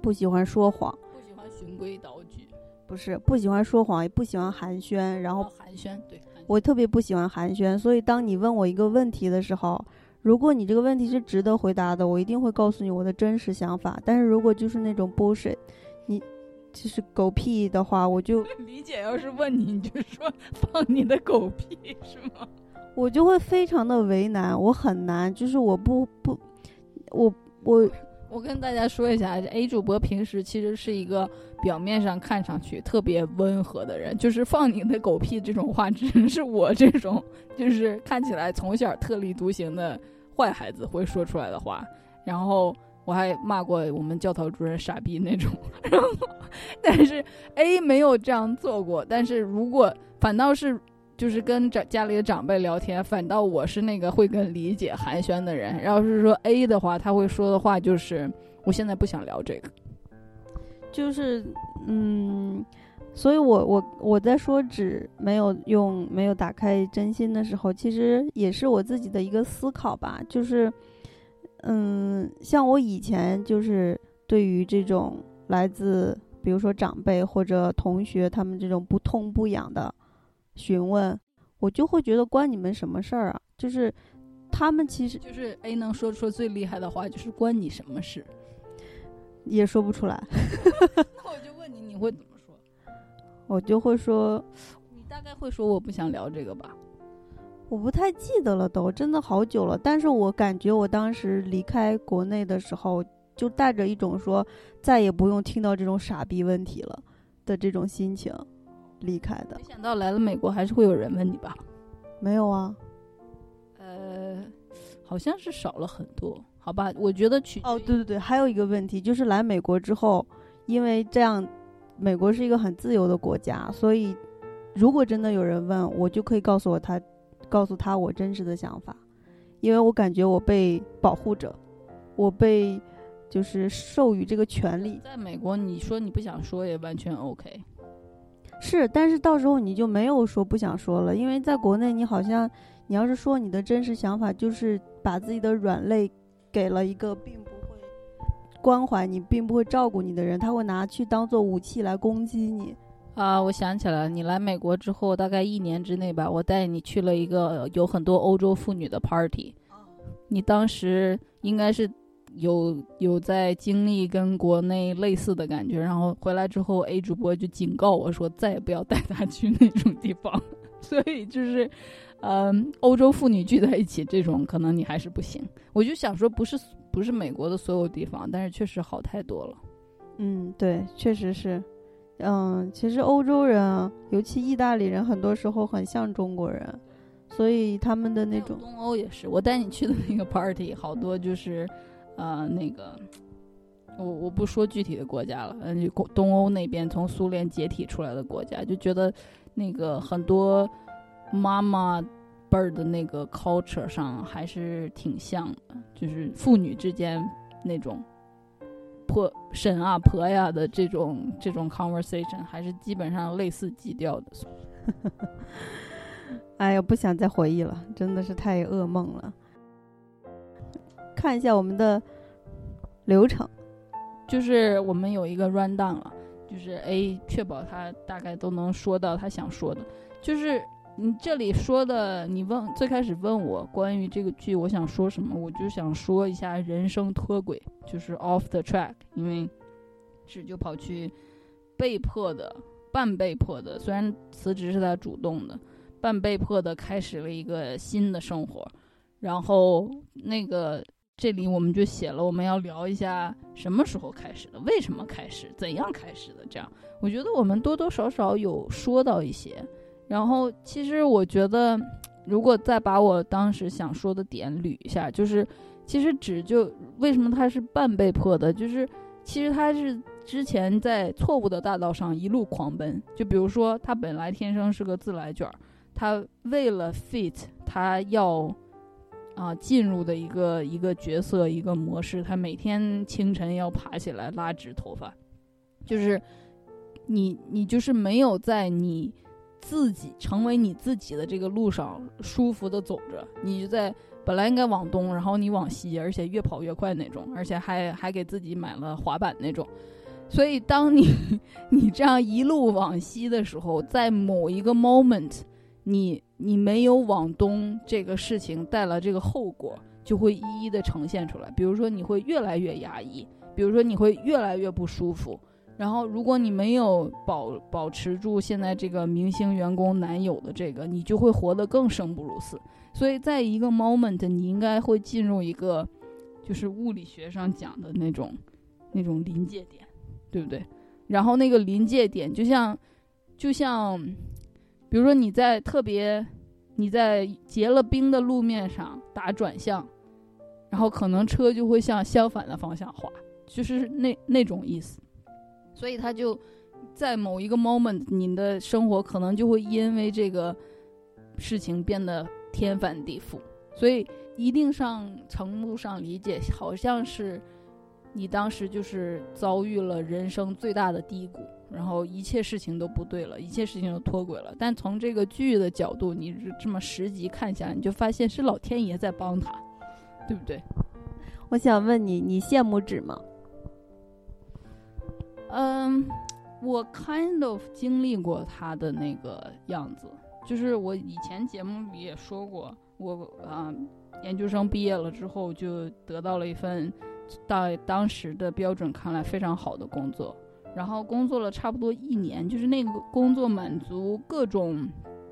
不喜欢说谎，不喜欢循规蹈矩，不是不喜欢说谎，也不喜欢寒暄，然后哦寒暄，对，我特别不喜欢寒暄，所以当你问我一个问题的时候，如果你这个问题是值得回答的，我一定会告诉你我的真实想法。但是如果就是那种 bullshit，你就是狗屁的话，我就 理解。要是问你，你就说 放你的狗屁是吗？我就会非常的为难，我很难，就是我不不，我我我跟大家说一下，A 主播平时其实是一个表面上看上去特别温和的人，就是放你的狗屁这种话，只能是我这种就是看起来从小特立独行的坏孩子会说出来的话。然后我还骂过我们教导主任傻逼那种，然后但是 A 没有这样做过，但是如果反倒是。就是跟长家里的长辈聊天，反倒我是那个会跟理解寒暄的人。要是说 A 的话，他会说的话就是：“我现在不想聊这个。就是嗯，所以我我我在说纸没有用没有打开真心的时候，其实也是我自己的一个思考吧，就是嗯，像我以前就是对于这种来自比如说长辈或者同学他们这种不痛不痒的询问，我就会觉得关你们什么事儿啊？就是他们其实”就是 A 能说出最厉害的话，就是关你什么事？也说不出来，那我就问你，你会怎么说？我就会说。你大概会说我不想聊这个吧？我不太记得了都，真的好久了。但是我感觉我当时离开国内的时候，就带着一种说再也不用听到这种傻逼问题了的这种心情离开的没。想到来了美国还是会有人问你吧？没有啊？呃，好像是少了很多，好吧？我觉得取哦，对对对，还有一个问题就是来美国之后，因为这样，美国是一个很自由的国家，所以如果真的有人问我，就可以告诉我他，告诉他我真实的想法，因为我感觉我被保护着，我被就是授予这个权利。在美国，你说你不想说也完全 OK。是，但是到时候你就没有说不想说了，因为在国内你好像你要是说你的真实想法，就是把自己的软肋给了一个并不会关怀你、并不会照顾你的人，他会拿去当做武器来攻击你。啊，我想起来了，你来美国之后，大概一年之内吧，我带你去了一个有很多欧洲妇女的 party。你当时应该是有有在经历跟国内类似的感觉，然后回来之后，A 主播就警告我说，再也不要带他去那种地方。所以就是，嗯，欧洲妇女聚在一起这种，可能你还是不行。我就想说，不是不是美国的所有地方，但是确实好太多了。嗯，对，确实是。嗯，其实欧洲人啊，尤其意大利人，很多时候很像中国人，所以他们的那种东欧也是，我带你去的那个 party，好多就是，呃，那个，我我不说具体的国家了，嗯，东欧那边从苏联解体出来的国家，就觉得那个很多妈妈辈儿的那个 culture 上还是挺像的，就是父女之间那种婆婶啊婆呀的这种这种 conversation 还是基本上类似基调的。哎呀，不想再回忆了，真的是太噩梦了。看一下我们的流程，就是我们有一个 run down 了，就是 A 确保他大概都能说到他想说的，就是你这里说的，你问最开始问我关于这个剧我想说什么，我就想说一下人生脱轨，就是 off the track，因为是就跑去被迫的、半被迫的，虽然辞职是他主动的。半被迫的开始了一个新的生活，然后那个这里我们就写了，我们要聊一下什么时候开始的，为什么开始，怎样开始的。这样，我觉得我们多多少少有说到一些。然后，其实我觉得，如果再把我当时想说的点捋一下，就是其实只就为什么他是半被迫的，就是其实他是之前在错误的大道上一路狂奔。就比如说，他本来天生是个自来卷儿。他为了 fit，他要啊进入的一个一个角色一个模式，他每天清晨要爬起来拉直头发，就是你你就是没有在你自己成为你自己的这个路上舒服的走着，你就在本来应该往东，然后你往西，而且越跑越快那种，而且还还给自己买了滑板那种，所以当你 你这样一路往西的时候，在某一个 moment。你你没有往东这个事情带来这个后果，就会一一的呈现出来。比如说你会越来越压抑，比如说你会越来越不舒服。然后如果你没有保保持住现在这个明星员工男友的这个，你就会活得更生不如死。所以在一个 moment，你应该会进入一个，就是物理学上讲的那种那种临界点，对不对？然后那个临界点就像就像。比如说你在特别，你在结了冰的路面上打转向，然后可能车就会向相反的方向滑，就是那那种意思。所以他就在某一个 moment，你的生活可能就会因为这个事情变得天翻地覆。所以一定上程度上理解，好像是你当时就是遭遇了人生最大的低谷。然后一切事情都不对了，一切事情都脱轨了。但从这个剧的角度，你这么十集看下来，你就发现是老天爷在帮他，对不对？我想问你，你羡慕纸吗？嗯，我 kind of 经历过他的那个样子，就是我以前节目里也说过，我啊，研究生毕业了之后就得到了一份，在当时的标准看来非常好的工作。然后工作了差不多一年，就是那个工作满足各种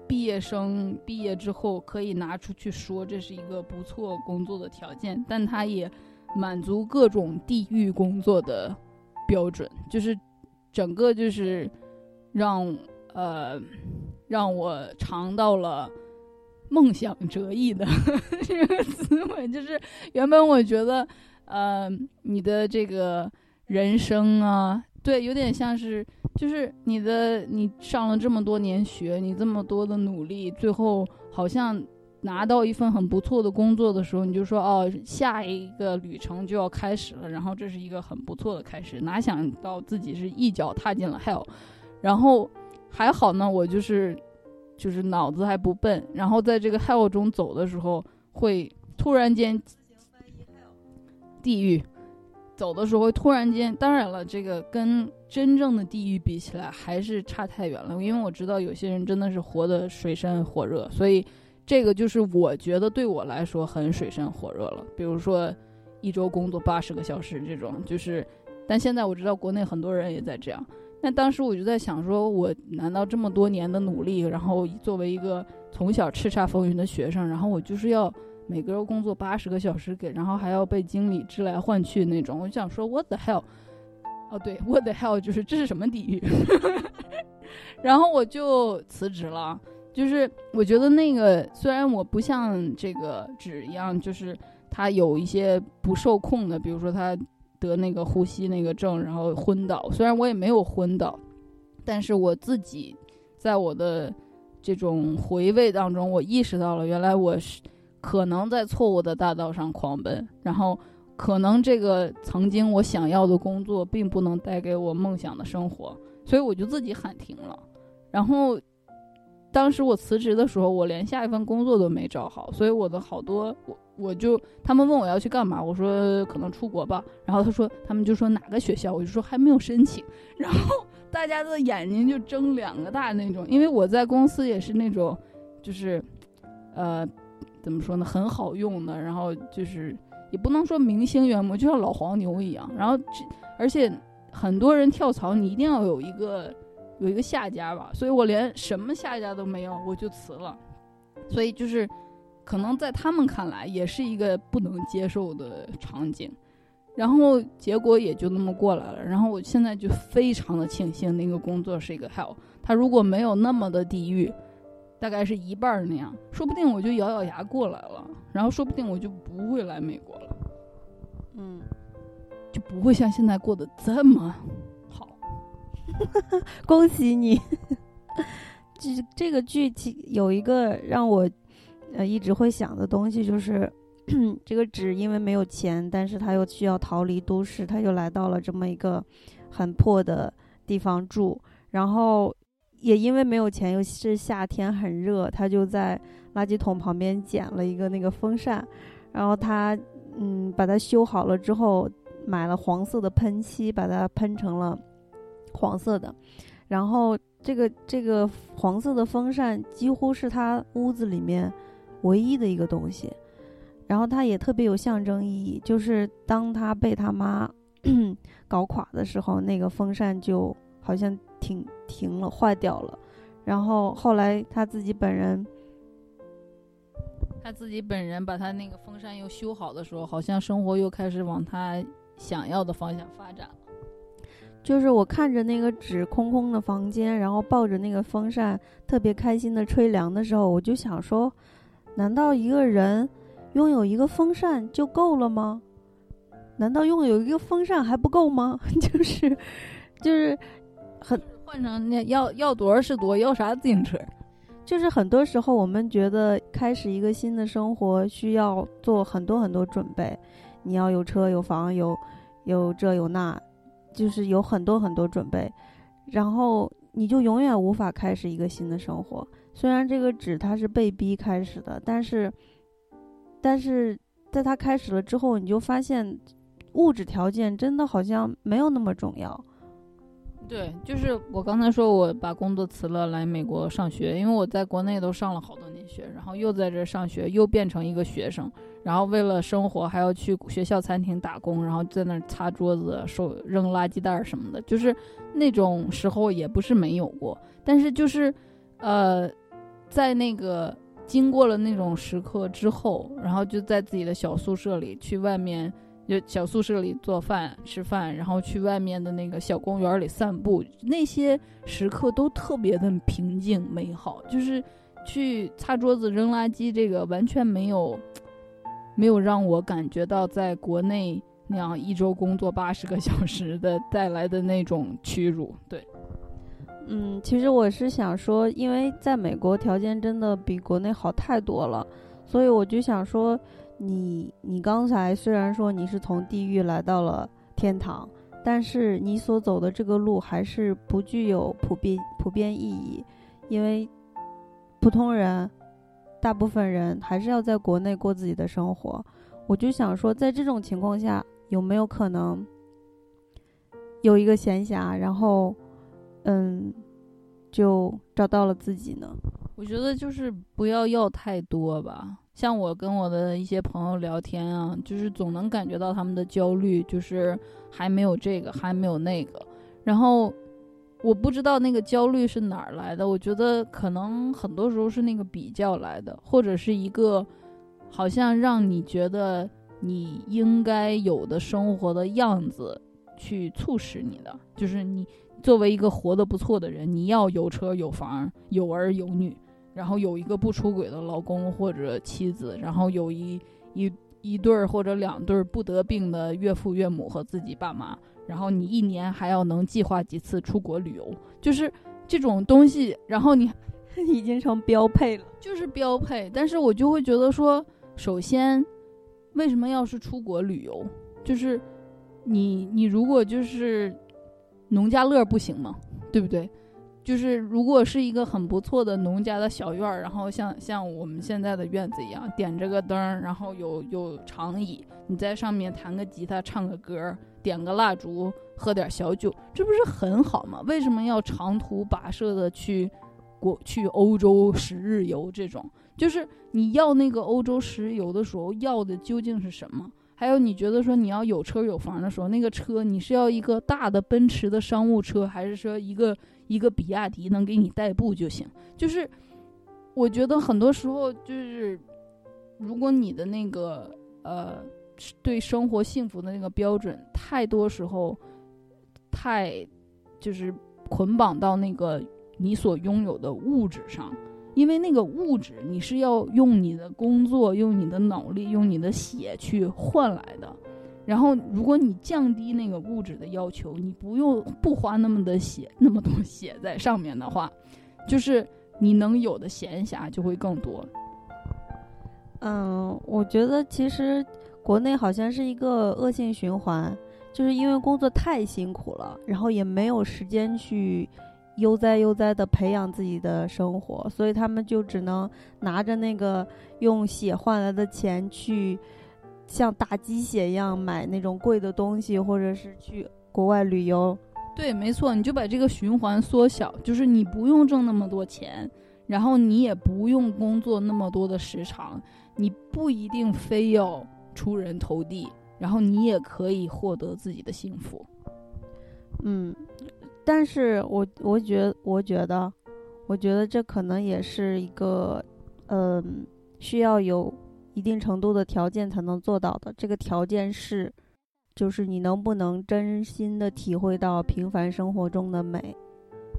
毕业生毕业之后可以拿出去说这是一个不错工作的条件，但它也满足各种地域工作的标准，就是整个就是让呃让我尝到了梦想折翼的 这个滋味，就是原本我觉得呃你的这个人生啊。对，有点像是，就是你的，你上了这么多年学，你这么多的努力，最后好像拿到一份很不错的工作的时候，你就说，哦，下一个旅程就要开始了，然后这是一个很不错的开始。哪想到自己是一脚踏进了 hell，然后还好呢，我就是，就是脑子还不笨，然后在这个 hell 中走的时候，会突然间地狱。走的时候突然间，当然了，这个跟真正的地狱比起来还是差太远了。因为我知道有些人真的是活得水深火热，所以这个就是我觉得对我来说很水深火热了。比如说一周工作八十个小时这种，就是，但现在我知道国内很多人也在这样。那当时我就在想，说我难道这么多年的努力，然后作为一个从小叱咤风云的学生，然后我就是要。每个工作八十个小时给，然后还要被经理支来换去那种，我就想说 What the hell？哦，对，What the hell？就是这是什么地狱？然后我就辞职了。就是我觉得那个虽然我不像这个纸一样，就是他有一些不受控的，比如说他得那个呼吸那个症，然后昏倒。虽然我也没有昏倒，但是我自己在我的。这种回味当中，我意识到了，原来我是可能在错误的大道上狂奔，然后可能这个曾经我想要的工作并不能带给我梦想的生活，所以我就自己喊停了。然后当时我辞职的时候，我连下一份工作都没找好，所以我的好多我我就他们问我要去干嘛，我说可能出国吧，然后他说他们就说哪个学校，我就说还没有申请，然后。大家的眼睛就睁两个大那种，因为我在公司也是那种，就是，呃，怎么说呢，很好用的，然后就是也不能说明星员工，就像老黄牛一样。然后这而且很多人跳槽，你一定要有一个有一个下家吧，所以我连什么下家都没有，我就辞了。所以就是可能在他们看来，也是一个不能接受的场景。然后结果也就那么过来了。然后我现在就非常的庆幸那个工作是一个 hell。他如果没有那么的地狱，大概是一半那样，说不定我就咬咬牙过来了。然后说不定我就不会来美国了。嗯，就不会像现在过得这么好。恭喜你！这这个剧情有一个让我呃一直会想的东西就是。这个纸因为没有钱，但是他又需要逃离都市，他就来到了这么一个很破的地方住。然后也因为没有钱，又是夏天很热，他就在垃圾桶旁边捡了一个那个风扇，然后他嗯把它修好了之后，买了黄色的喷漆，把它喷成了黄色的。然后这个这个黄色的风扇几乎是他屋子里面唯一的一个东西。然后他也特别有象征意义，就是当他被他妈 搞垮的时候，那个风扇就好像停停了，坏掉了。然后后来他自己本人，他自己本人把他那个风扇又修好的时候，好像生活又开始往他想要的方向发展了。就是我看着那个纸空空的房间，然后抱着那个风扇，特别开心的吹凉的时候，我就想说，难道一个人？拥有一个风扇就够了吗？难道拥有一个风扇还不够吗？就是，就是很换成那要要多少是多，要啥自行车？就是很多时候我们觉得开始一个新的生活需要做很多很多准备，你要有车有房有有这有那，就是有很多很多准备，然后你就永远无法开始一个新的生活。虽然这个纸它是被逼开始的，但是。但是在它开始了之后，你就发现物质条件真的好像没有那么重要。对，就是我刚才说，我把工作辞了，来美国上学，因为我在国内都上了好多年学，然后又在这上学，又变成一个学生，然后为了生活还要去学校餐厅打工，然后在那儿擦桌子、收扔垃圾袋什么的，就是那种时候也不是没有过，但是就是，呃，在那个。经过了那种时刻之后，然后就在自己的小宿舍里，去外面就小宿舍里做饭吃饭，然后去外面的那个小公园里散步，那些时刻都特别的平静美好。就是去擦桌子扔垃圾，这个完全没有没有让我感觉到在国内那样一周工作八十个小时的带来的那种屈辱。对。嗯，其实我是想说，因为在美国条件真的比国内好太多了，所以我就想说，你你刚才虽然说你是从地狱来到了天堂，但是你所走的这个路还是不具有普遍普遍意义，因为普通人，大部分人还是要在国内过自己的生活。我就想说，在这种情况下，有没有可能有一个闲暇，然后？嗯，就找到了自己呢。我觉得就是不要要太多吧。像我跟我的一些朋友聊天啊，就是总能感觉到他们的焦虑，就是还没有这个，还没有那个。然后我不知道那个焦虑是哪儿来的。我觉得可能很多时候是那个比较来的，或者是一个好像让你觉得你应该有的生活的样子去促使你的，就是你。作为一个活得不错的人，你要有车有房有儿有女，然后有一个不出轨的老公或者妻子，然后有一一一对儿或者两对儿不得病的岳父岳母和自己爸妈，然后你一年还要能计划几次出国旅游，就是这种东西。然后你 已经成标配了，就是标配。但是我就会觉得说，首先，为什么要是出国旅游？就是你你如果就是农家乐不行吗？对不对？就是如果是一个很不错的农家的小院儿，然后像像我们现在的院子一样，点着个灯，然后有有长椅，你在上面弹个吉他，唱个歌，点个蜡烛，喝点小酒，这不是很好吗？为什么要长途跋涉的去国去欧洲十日游？这种就是你要那个欧洲十日游的时候，要的究竟是什么？还有你觉得说你要有车有房的时候，那个车你是要一个大的奔驰的商务车，还是说一个？一个比亚迪能给你代步就行，就是我觉得很多时候就是，如果你的那个呃对生活幸福的那个标准，太多时候太就是捆绑到那个你所拥有的物质上，因为那个物质你是要用你的工作、用你的脑力、用你的血去换来的。然后，如果你降低那个物质的要求，你不用不花那么的血那么多血在上面的话，就是你能有的闲暇就会更多。嗯，我觉得其实国内好像是一个恶性循环，就是因为工作太辛苦了，然后也没有时间去悠哉悠哉的培养自己的生活，所以他们就只能拿着那个用血换来的钱去。像打鸡血一样买那种贵的东西，或者是去国外旅游。对，没错，你就把这个循环缩小，就是你不用挣那么多钱，然后你也不用工作那么多的时长，你不一定非要出人头地，然后你也可以获得自己的幸福。嗯，但是我我觉我觉得，我觉得这可能也是一个，嗯，需要有。一定程度的条件才能做到的，这个条件是，就是你能不能真心的体会到平凡生活中的美。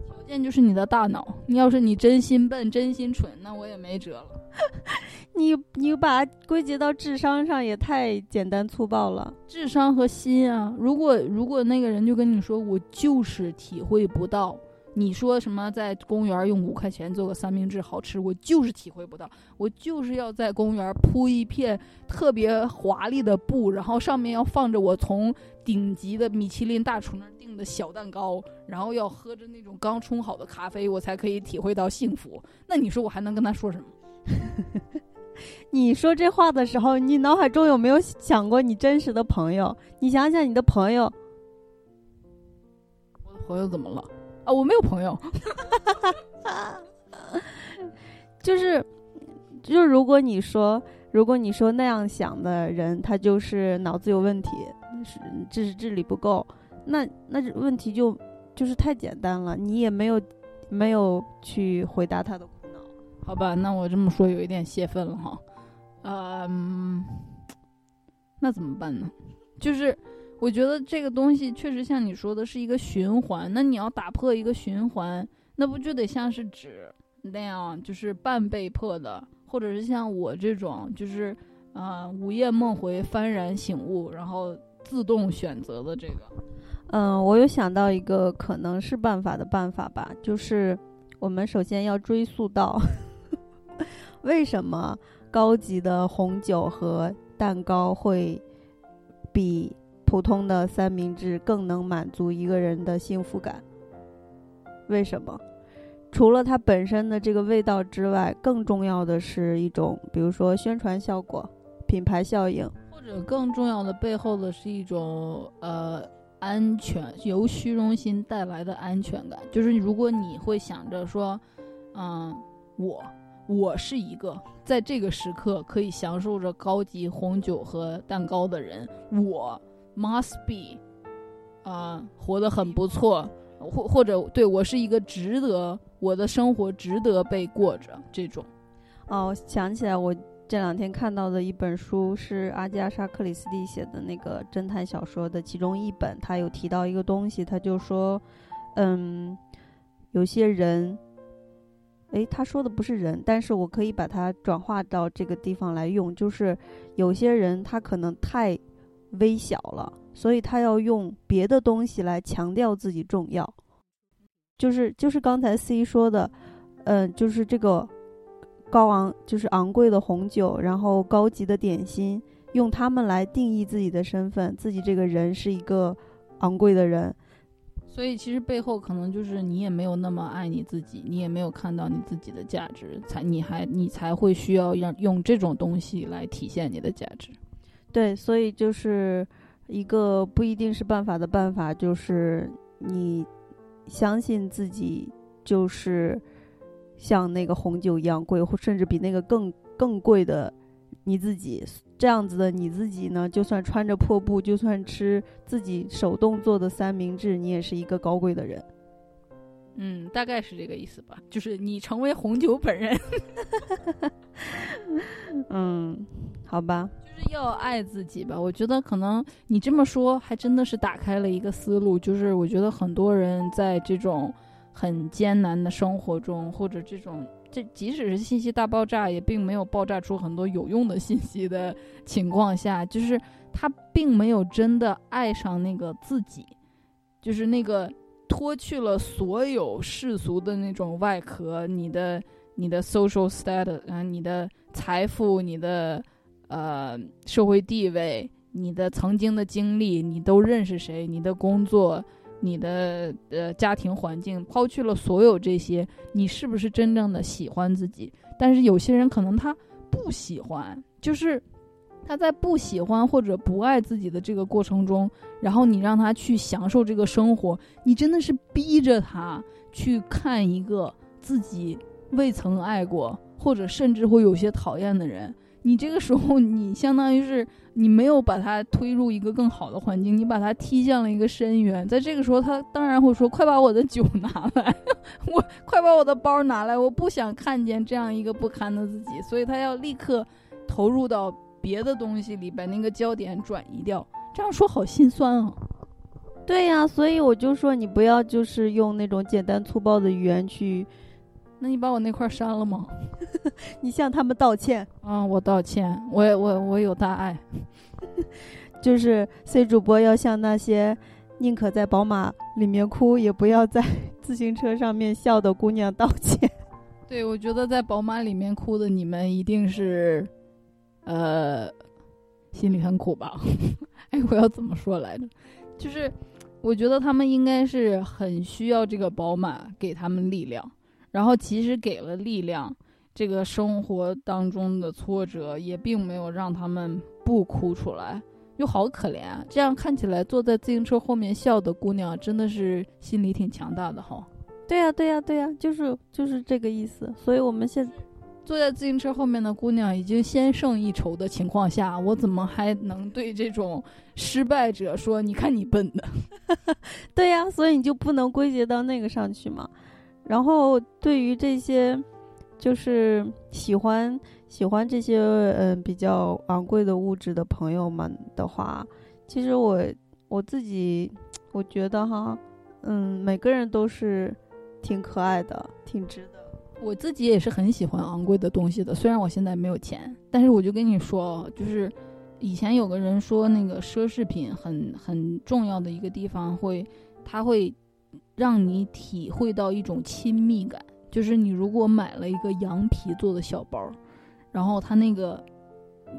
条件就是你的大脑，你要是你真心笨、真心蠢，那我也没辙了。你你把归结到智商上也太简单粗暴了。智商和心啊，如果如果那个人就跟你说，我就是体会不到。你说什么在公园用五块钱做个三明治好吃？我就是体会不到，我就是要在公园铺一片特别华丽的布，然后上面要放着我从顶级的米其林大厨那儿订的小蛋糕，然后要喝着那种刚冲好的咖啡，我才可以体会到幸福。那你说我还能跟他说什么？你说这话的时候，你脑海中有没有想过你真实的朋友？你想想你的朋友，我的朋友怎么了？啊，我没有朋友，就是，就如果你说，如果你说那样想的人，他就是脑子有问题，是知识智力不够，那那问题就就是太简单了，你也没有没有去回答他的好吧？那我这么说有一点泄愤了哈，嗯，那怎么办呢？就是。我觉得这个东西确实像你说的是一个循环，那你要打破一个循环，那不就得像是纸那样，就是半被迫的，或者是像我这种，就是啊午夜梦回、幡然醒悟，然后自动选择的这个。嗯，我有想到一个可能是办法的办法吧，就是我们首先要追溯到 为什么高级的红酒和蛋糕会比。普通的三明治更能满足一个人的幸福感。为什么？除了它本身的这个味道之外，更重要的是一种，比如说宣传效果、品牌效应，或者更重要的背后的是一种呃安全，由虚荣心带来的安全感。就是如果你会想着说，嗯，我我是一个在这个时刻可以享受着高级红酒和蛋糕的人，我。Must be，啊，活得很不错，或或者对我是一个值得我的生活值得被过着这种。哦，想起来，我这两天看到的一本书是阿加莎·克里斯蒂写的那个侦探小说的其中一本，他有提到一个东西，他就说，嗯，有些人，诶，他说的不是人，但是我可以把它转化到这个地方来用，就是有些人他可能太。微小了，所以他要用别的东西来强调自己重要。就是就是刚才 C 说的，嗯，就是这个高昂，就是昂贵的红酒，然后高级的点心，用他们来定义自己的身份，自己这个人是一个昂贵的人。所以其实背后可能就是你也没有那么爱你自己，你也没有看到你自己的价值，才你还你才会需要让用这种东西来体现你的价值。对，所以就是一个不一定是办法的办法，就是你相信自己就是像那个红酒一样贵，或甚至比那个更更贵的你自己。这样子的你自己呢，就算穿着破布，就算吃自己手动做的三明治，你也是一个高贵的人。嗯，大概是这个意思吧，就是你成为红酒本人。嗯，好吧，就是要爱自己吧。我觉得可能你这么说，还真的是打开了一个思路。就是我觉得很多人在这种很艰难的生活中，或者这种。这即使是信息大爆炸，也并没有爆炸出很多有用的信息的情况下，就是他并没有真的爱上那个自己，就是那个脱去了所有世俗的那种外壳，你的你的 social status 啊，你的财富，你的呃社会地位，你的曾经的经历，你都认识谁，你的工作。你的呃家庭环境抛去了所有这些，你是不是真正的喜欢自己？但是有些人可能他不喜欢，就是他在不喜欢或者不爱自己的这个过程中，然后你让他去享受这个生活，你真的是逼着他去看一个自己未曾爱过，或者甚至会有些讨厌的人。你这个时候，你相当于是你没有把他推入一个更好的环境，你把他踢向了一个深渊。在这个时候，他当然会说：“快把我的酒 拿来，我快把我的包拿来，我不想看见这样一个不堪的自己。”所以，他要立刻投入到别的东西里，把那个焦点转移掉。这样说好心酸啊！对呀，所以我就说你不要就是用那种简单粗暴的语言去。那你把我那块删了吗？你向他们道歉啊！我道歉，我我我有大爱。就是 C 主播要向那些宁可在宝马里面哭，也不要在 自行车上面笑的姑娘道歉。对，我觉得在宝马里面哭的你们一定是，呃，心里很苦吧？哎，我要怎么说来着？就是我觉得他们应该是很需要这个宝马给他们力量。然后，其实给了力量，这个生活当中的挫折也并没有让他们不哭出来，又好可怜啊！这样看起来，坐在自行车后面笑的姑娘真的是心里挺强大的哈。对呀，对呀，对呀，就是就是这个意思。所以我们现坐在自行车后面的姑娘已经先胜一筹的情况下，我怎么还能对这种失败者说：“你看你笨的？” 对呀，所以你就不能归结到那个上去嘛。然后，对于这些，就是喜欢喜欢这些嗯比较昂贵的物质的朋友们的话，其实我我自己我觉得哈，嗯，每个人都是挺可爱的，挺值得。我自己也是很喜欢昂贵的东西的，虽然我现在没有钱，但是我就跟你说，就是以前有个人说那个奢侈品很很重要的一个地方会，他会。让你体会到一种亲密感，就是你如果买了一个羊皮做的小包，然后它那个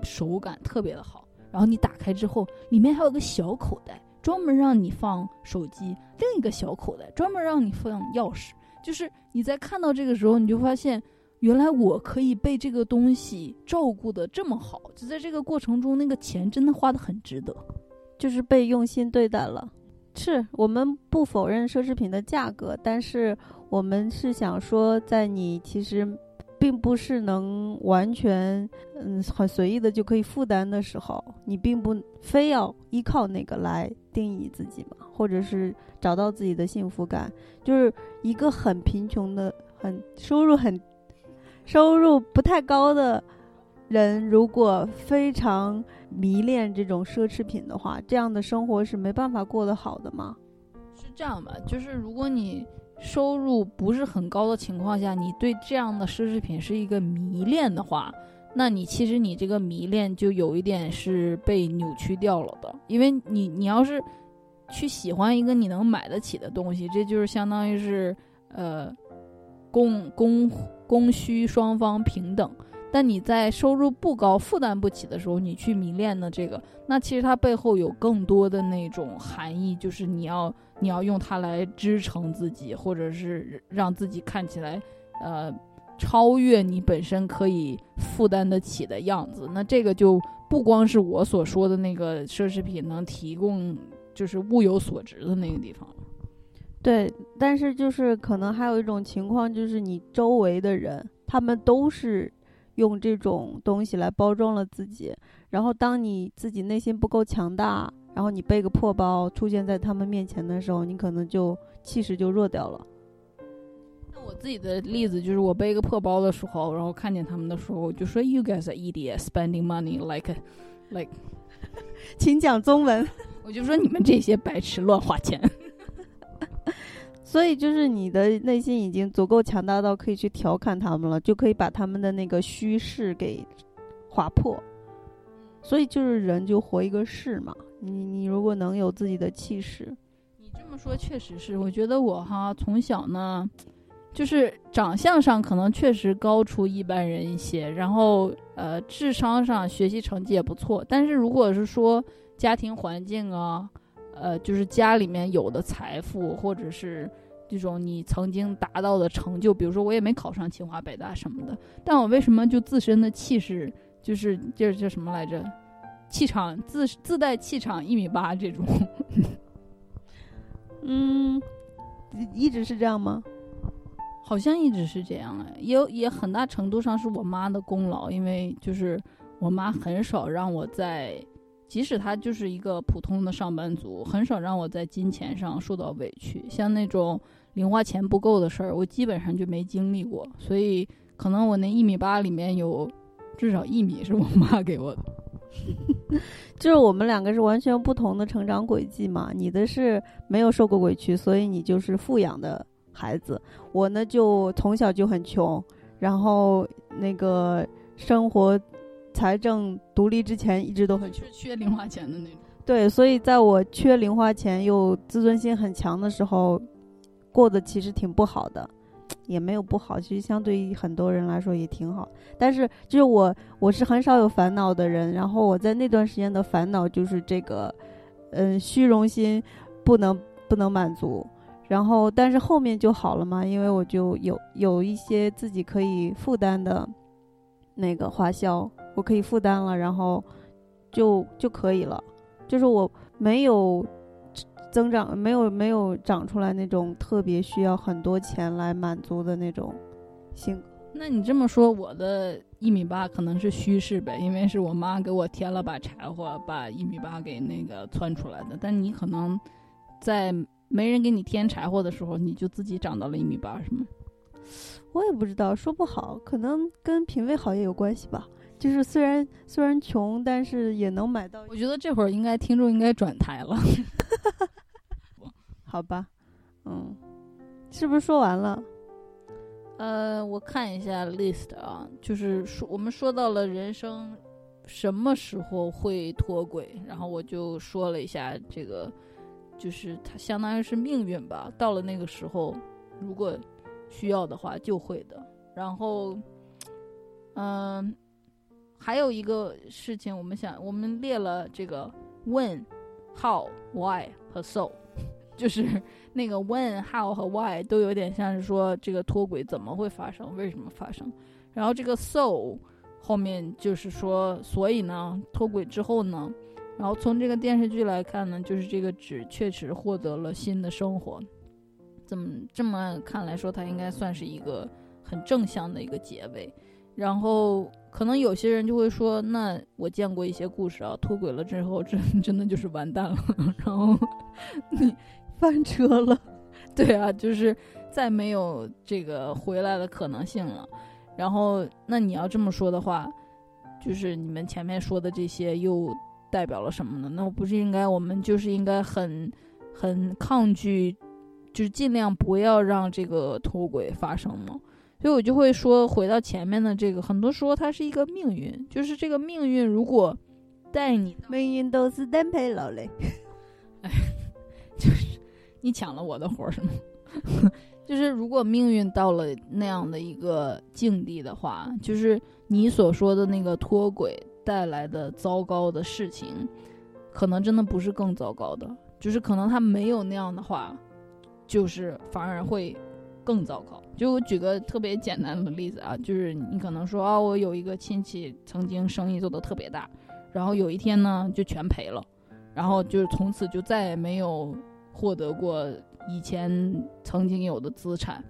手感特别的好，然后你打开之后，里面还有个小口袋，专门让你放手机；另一个小口袋专门让你放钥匙。就是你在看到这个时候，你就发现，原来我可以被这个东西照顾的这么好，就在这个过程中，那个钱真的花的很值得，就是被用心对待了。是我们不否认奢侈品的价格，但是我们是想说，在你其实并不是能完全嗯很随意的就可以负担的时候，你并不非要依靠那个来定义自己嘛，或者是找到自己的幸福感。就是一个很贫穷的、很收入很收入不太高的人，如果非常。迷恋这种奢侈品的话，这样的生活是没办法过得好的吗？是这样吧，就是如果你收入不是很高的情况下，你对这样的奢侈品是一个迷恋的话，那你其实你这个迷恋就有一点是被扭曲掉了的，因为你你要是去喜欢一个你能买得起的东西，这就是相当于是呃供供供需双方平等。但你在收入不高、负担不起的时候，你去迷恋的这个，那其实它背后有更多的那种含义，就是你要你要用它来支撑自己，或者是让自己看起来，呃，超越你本身可以负担得起的样子。那这个就不光是我所说的那个奢侈品能提供，就是物有所值的那个地方。对，但是就是可能还有一种情况，就是你周围的人，他们都是。用这种东西来包装了自己，然后当你自己内心不够强大，然后你背个破包出现在他们面前的时候，你可能就气势就弱掉了。那我自己的例子就是，我背个破包的时候，然后看见他们的时候，我就说：“You guys are idiot, spending money like, like。”请讲中文。我就说你们这些白痴乱花钱。所以就是你的内心已经足够强大到可以去调侃他们了，就可以把他们的那个虚势给划破。所以就是人就活一个势嘛，你你如果能有自己的气势，你这么说确实是。我觉得我哈从小呢，就是长相上可能确实高出一般人一些，然后呃智商上学习成绩也不错，但是如果是说家庭环境啊。呃，就是家里面有的财富，或者是这种你曾经达到的成就，比如说我也没考上清华北大什么的，但我为什么就自身的气势，就是就是叫什么来着，气场自自带气场一米八这种，嗯，一直是这样吗？好像一直是这样哎，也也很大程度上是我妈的功劳，因为就是我妈很少让我在。即使他就是一个普通的上班族，很少让我在金钱上受到委屈。像那种零花钱不够的事儿，我基本上就没经历过。所以，可能我那一米八里面有至少一米是我妈给我的。就是我们两个是完全不同的成长轨迹嘛。你的是没有受过委屈，所以你就是富养的孩子。我呢，就从小就很穷，然后那个生活。财政独立之前一直都很缺缺零花钱的那种。对，所以在我缺零花钱又自尊心很强的时候，过得其实挺不好的，也没有不好，其实相对于很多人来说也挺好。但是就是我我是很少有烦恼的人，然后我在那段时间的烦恼就是这个，嗯，虚荣心不能不能满足。然后但是后面就好了嘛，因为我就有有一些自己可以负担的那个花销。我可以负担了，然后就就可以了，就是我没有增长，没有没有长出来那种特别需要很多钱来满足的那种性格。那你这么说，我的一米八可能是虚势呗，因为是我妈给我添了把柴火，把一米八给那个窜出来的。但你可能在没人给你添柴火的时候，你就自己长到了一米八，是吗？我也不知道，说不好，可能跟品味好也有关系吧。就是虽然虽然穷，但是也能买到。我觉得这会儿应该听众应该转台了，好吧？嗯，是不是说完了？呃，我看一下 list 啊，就是说我们说到了人生什么时候会脱轨，然后我就说了一下这个，就是它相当于是命运吧。到了那个时候，如果需要的话就会的。然后，嗯。还有一个事情，我们想，我们列了这个 when、how、why 和 so，就是那个 when、how 和 why 都有点像是说这个脱轨怎么会发生，为什么发生。然后这个 so 后面就是说，所以呢，脱轨之后呢，然后从这个电视剧来看呢，就是这个纸确实获得了新的生活。怎么这么看来说，它应该算是一个很正向的一个结尾。然后。可能有些人就会说，那我见过一些故事啊，脱轨了之后，真 真的就是完蛋了，然后 你翻车了，对啊，就是再没有这个回来的可能性了。然后，那你要这么说的话，就是你们前面说的这些又代表了什么呢？那我不是应该我们就是应该很很抗拒，就是尽量不要让这个脱轨发生吗？所以我就会说，回到前面的这个，很多时候它是一个命运，就是这个命运如果带你，命运都是单配老嘞。哎，就是你抢了我的活儿是吗？就是如果命运到了那样的一个境地的话，就是你所说的那个脱轨带来的糟糕的事情，可能真的不是更糟糕的，就是可能他没有那样的话，就是反而会更糟糕。就我举个特别简单的例子啊，就是你可能说啊，我有一个亲戚曾经生意做得特别大，然后有一天呢就全赔了，然后就是从此就再也没有获得过。以前曾经有的资产，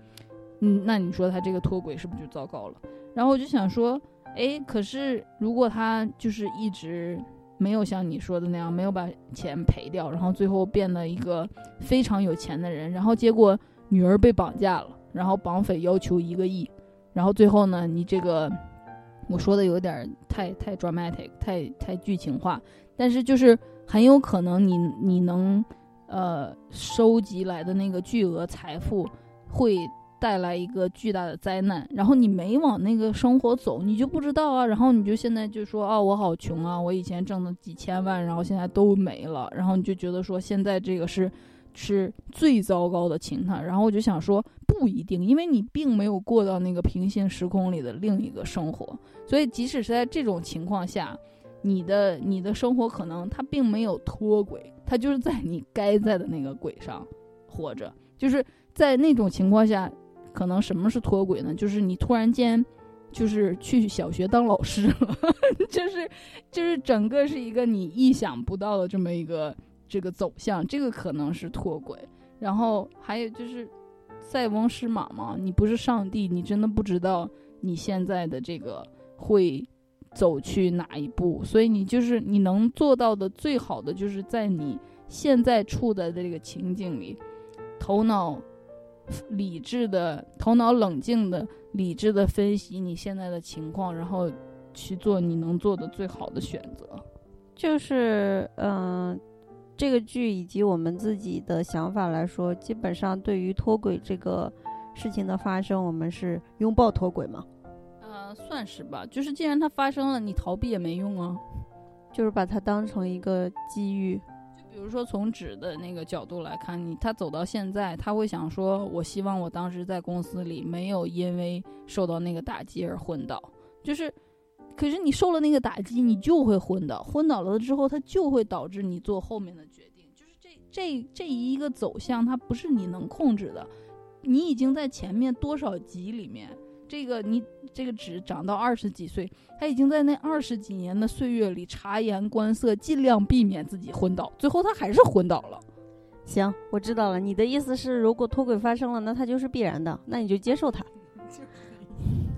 嗯，那你说他这个脱轨是不是就糟糕了？然后我就想说，哎，可是如果他就是一直没有像你说的那样，没有把钱赔掉，然后最后变得一个非常有钱的人，然后结果女儿被绑架了，然后绑匪要求一个亿，然后最后呢，你这个我说的有点太太 dramatic，太太剧情化，但是就是很有可能你你能。呃，收集来的那个巨额财富会带来一个巨大的灾难，然后你没往那个生活走，你就不知道啊。然后你就现在就说啊，我好穷啊，我以前挣的几千万，然后现在都没了。然后你就觉得说现在这个是是最糟糕的情况。然后我就想说不一定，因为你并没有过到那个平行时空里的另一个生活，所以即使是在这种情况下。你的你的生活可能它并没有脱轨，它就是在你该在的那个轨上活着。就是在那种情况下，可能什么是脱轨呢？就是你突然间就是去小学当老师了，就是就是整个是一个你意想不到的这么一个这个走向，这个可能是脱轨。然后还有就是塞翁失马嘛，你不是上帝，你真的不知道你现在的这个会。走去哪一步？所以你就是你能做到的最好的，就是在你现在处的这个情境里，头脑理智的、头脑冷静的、理智的分析你现在的情况，然后去做你能做的最好的选择。就是嗯，这个剧以及我们自己的想法来说，基本上对于脱轨这个事情的发生，我们是拥抱脱轨吗？算是吧，就是既然它发生了，你逃避也没用啊，就是把它当成一个机遇。就比如说从纸的那个角度来看，你他走到现在，他会想说：“我希望我当时在公司里没有因为受到那个打击而昏倒。”就是，可是你受了那个打击，你就会昏倒，昏倒了之后，它就会导致你做后面的决定。就是这这这一个走向，它不是你能控制的。你已经在前面多少集里面。这个你这个纸长到二十几岁，他已经在那二十几年的岁月里察言观色，尽量避免自己昏倒，最后他还是昏倒了。行，我知道了，你的意思是，如果脱轨发生了，那它就是必然的，那你就接受它。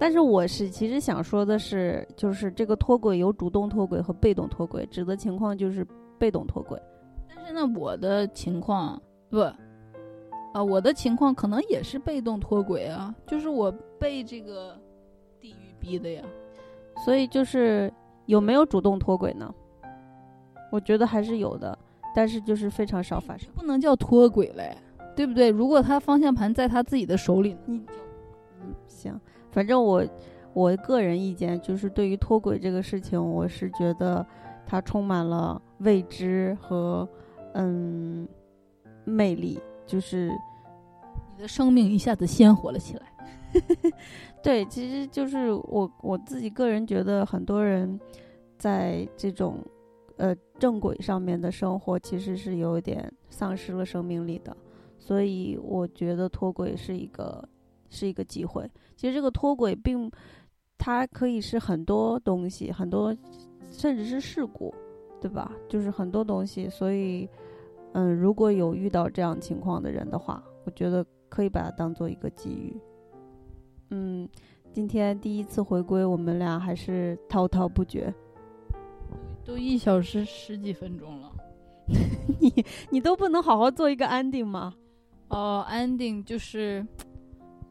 但是我是其实想说的是，就是这个脱轨有主动脱轨和被动脱轨，指的情况就是被动脱轨。但是呢，我的情况不。啊，我的情况可能也是被动脱轨啊，就是我被这个地狱逼的呀，所以就是有没有主动脱轨呢？我觉得还是有的，但是就是非常少发生，不能叫脱轨嘞，对不对？如果他方向盘在他自己的手里，你就嗯行，反正我我个人意见就是对于脱轨这个事情，我是觉得它充满了未知和嗯魅力。就是你的生命一下子鲜活了起来，对，其实就是我我自己个人觉得，很多人在这种呃正轨上面的生活，其实是有点丧失了生命力的。所以我觉得脱轨是一个是一个机会。其实这个脱轨并它可以是很多东西，很多甚至是事故，对吧？就是很多东西，所以。嗯，如果有遇到这样情况的人的话，我觉得可以把它当做一个机遇。嗯，今天第一次回归，我们俩还是滔滔不绝，都一小时十几分钟了，你你都不能好好做一个 ending 吗？哦，ending 就是，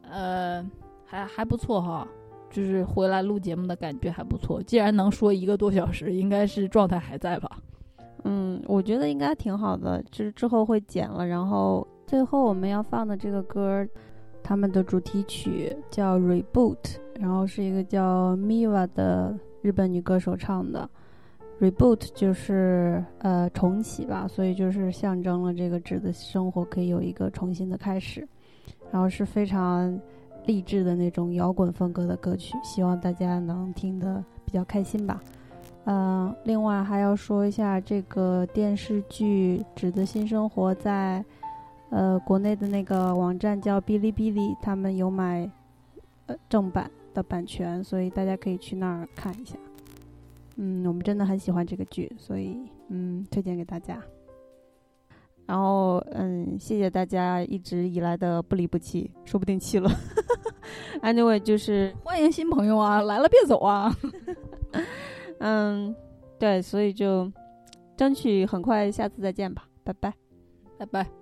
呃，还还不错哈，就是回来录节目的感觉还不错。既然能说一个多小时，应该是状态还在吧。嗯，我觉得应该挺好的，就是之后会剪了。然后最后我们要放的这个歌，他们的主题曲叫《Reboot》，然后是一个叫 Miva 的日本女歌手唱的。Reboot 就是呃重启吧，所以就是象征了这个纸的生活可以有一个重新的开始。然后是非常励志的那种摇滚风格的歌曲希望大家能听得比较开心吧。嗯另外还要说一下这个电视剧指的新生活在呃国内的那个网站叫哔哩哔哩他们有买呃正版的版权所以大家可以去那儿看一下。嗯我们真的很喜欢这个剧所以嗯推荐给大家。然后嗯谢谢大家一直以来的不离不弃说不定弃了。Anyway 就是欢迎新朋友啊来了别走啊。嗯对所以就争取很快下次再见吧拜拜。拜拜。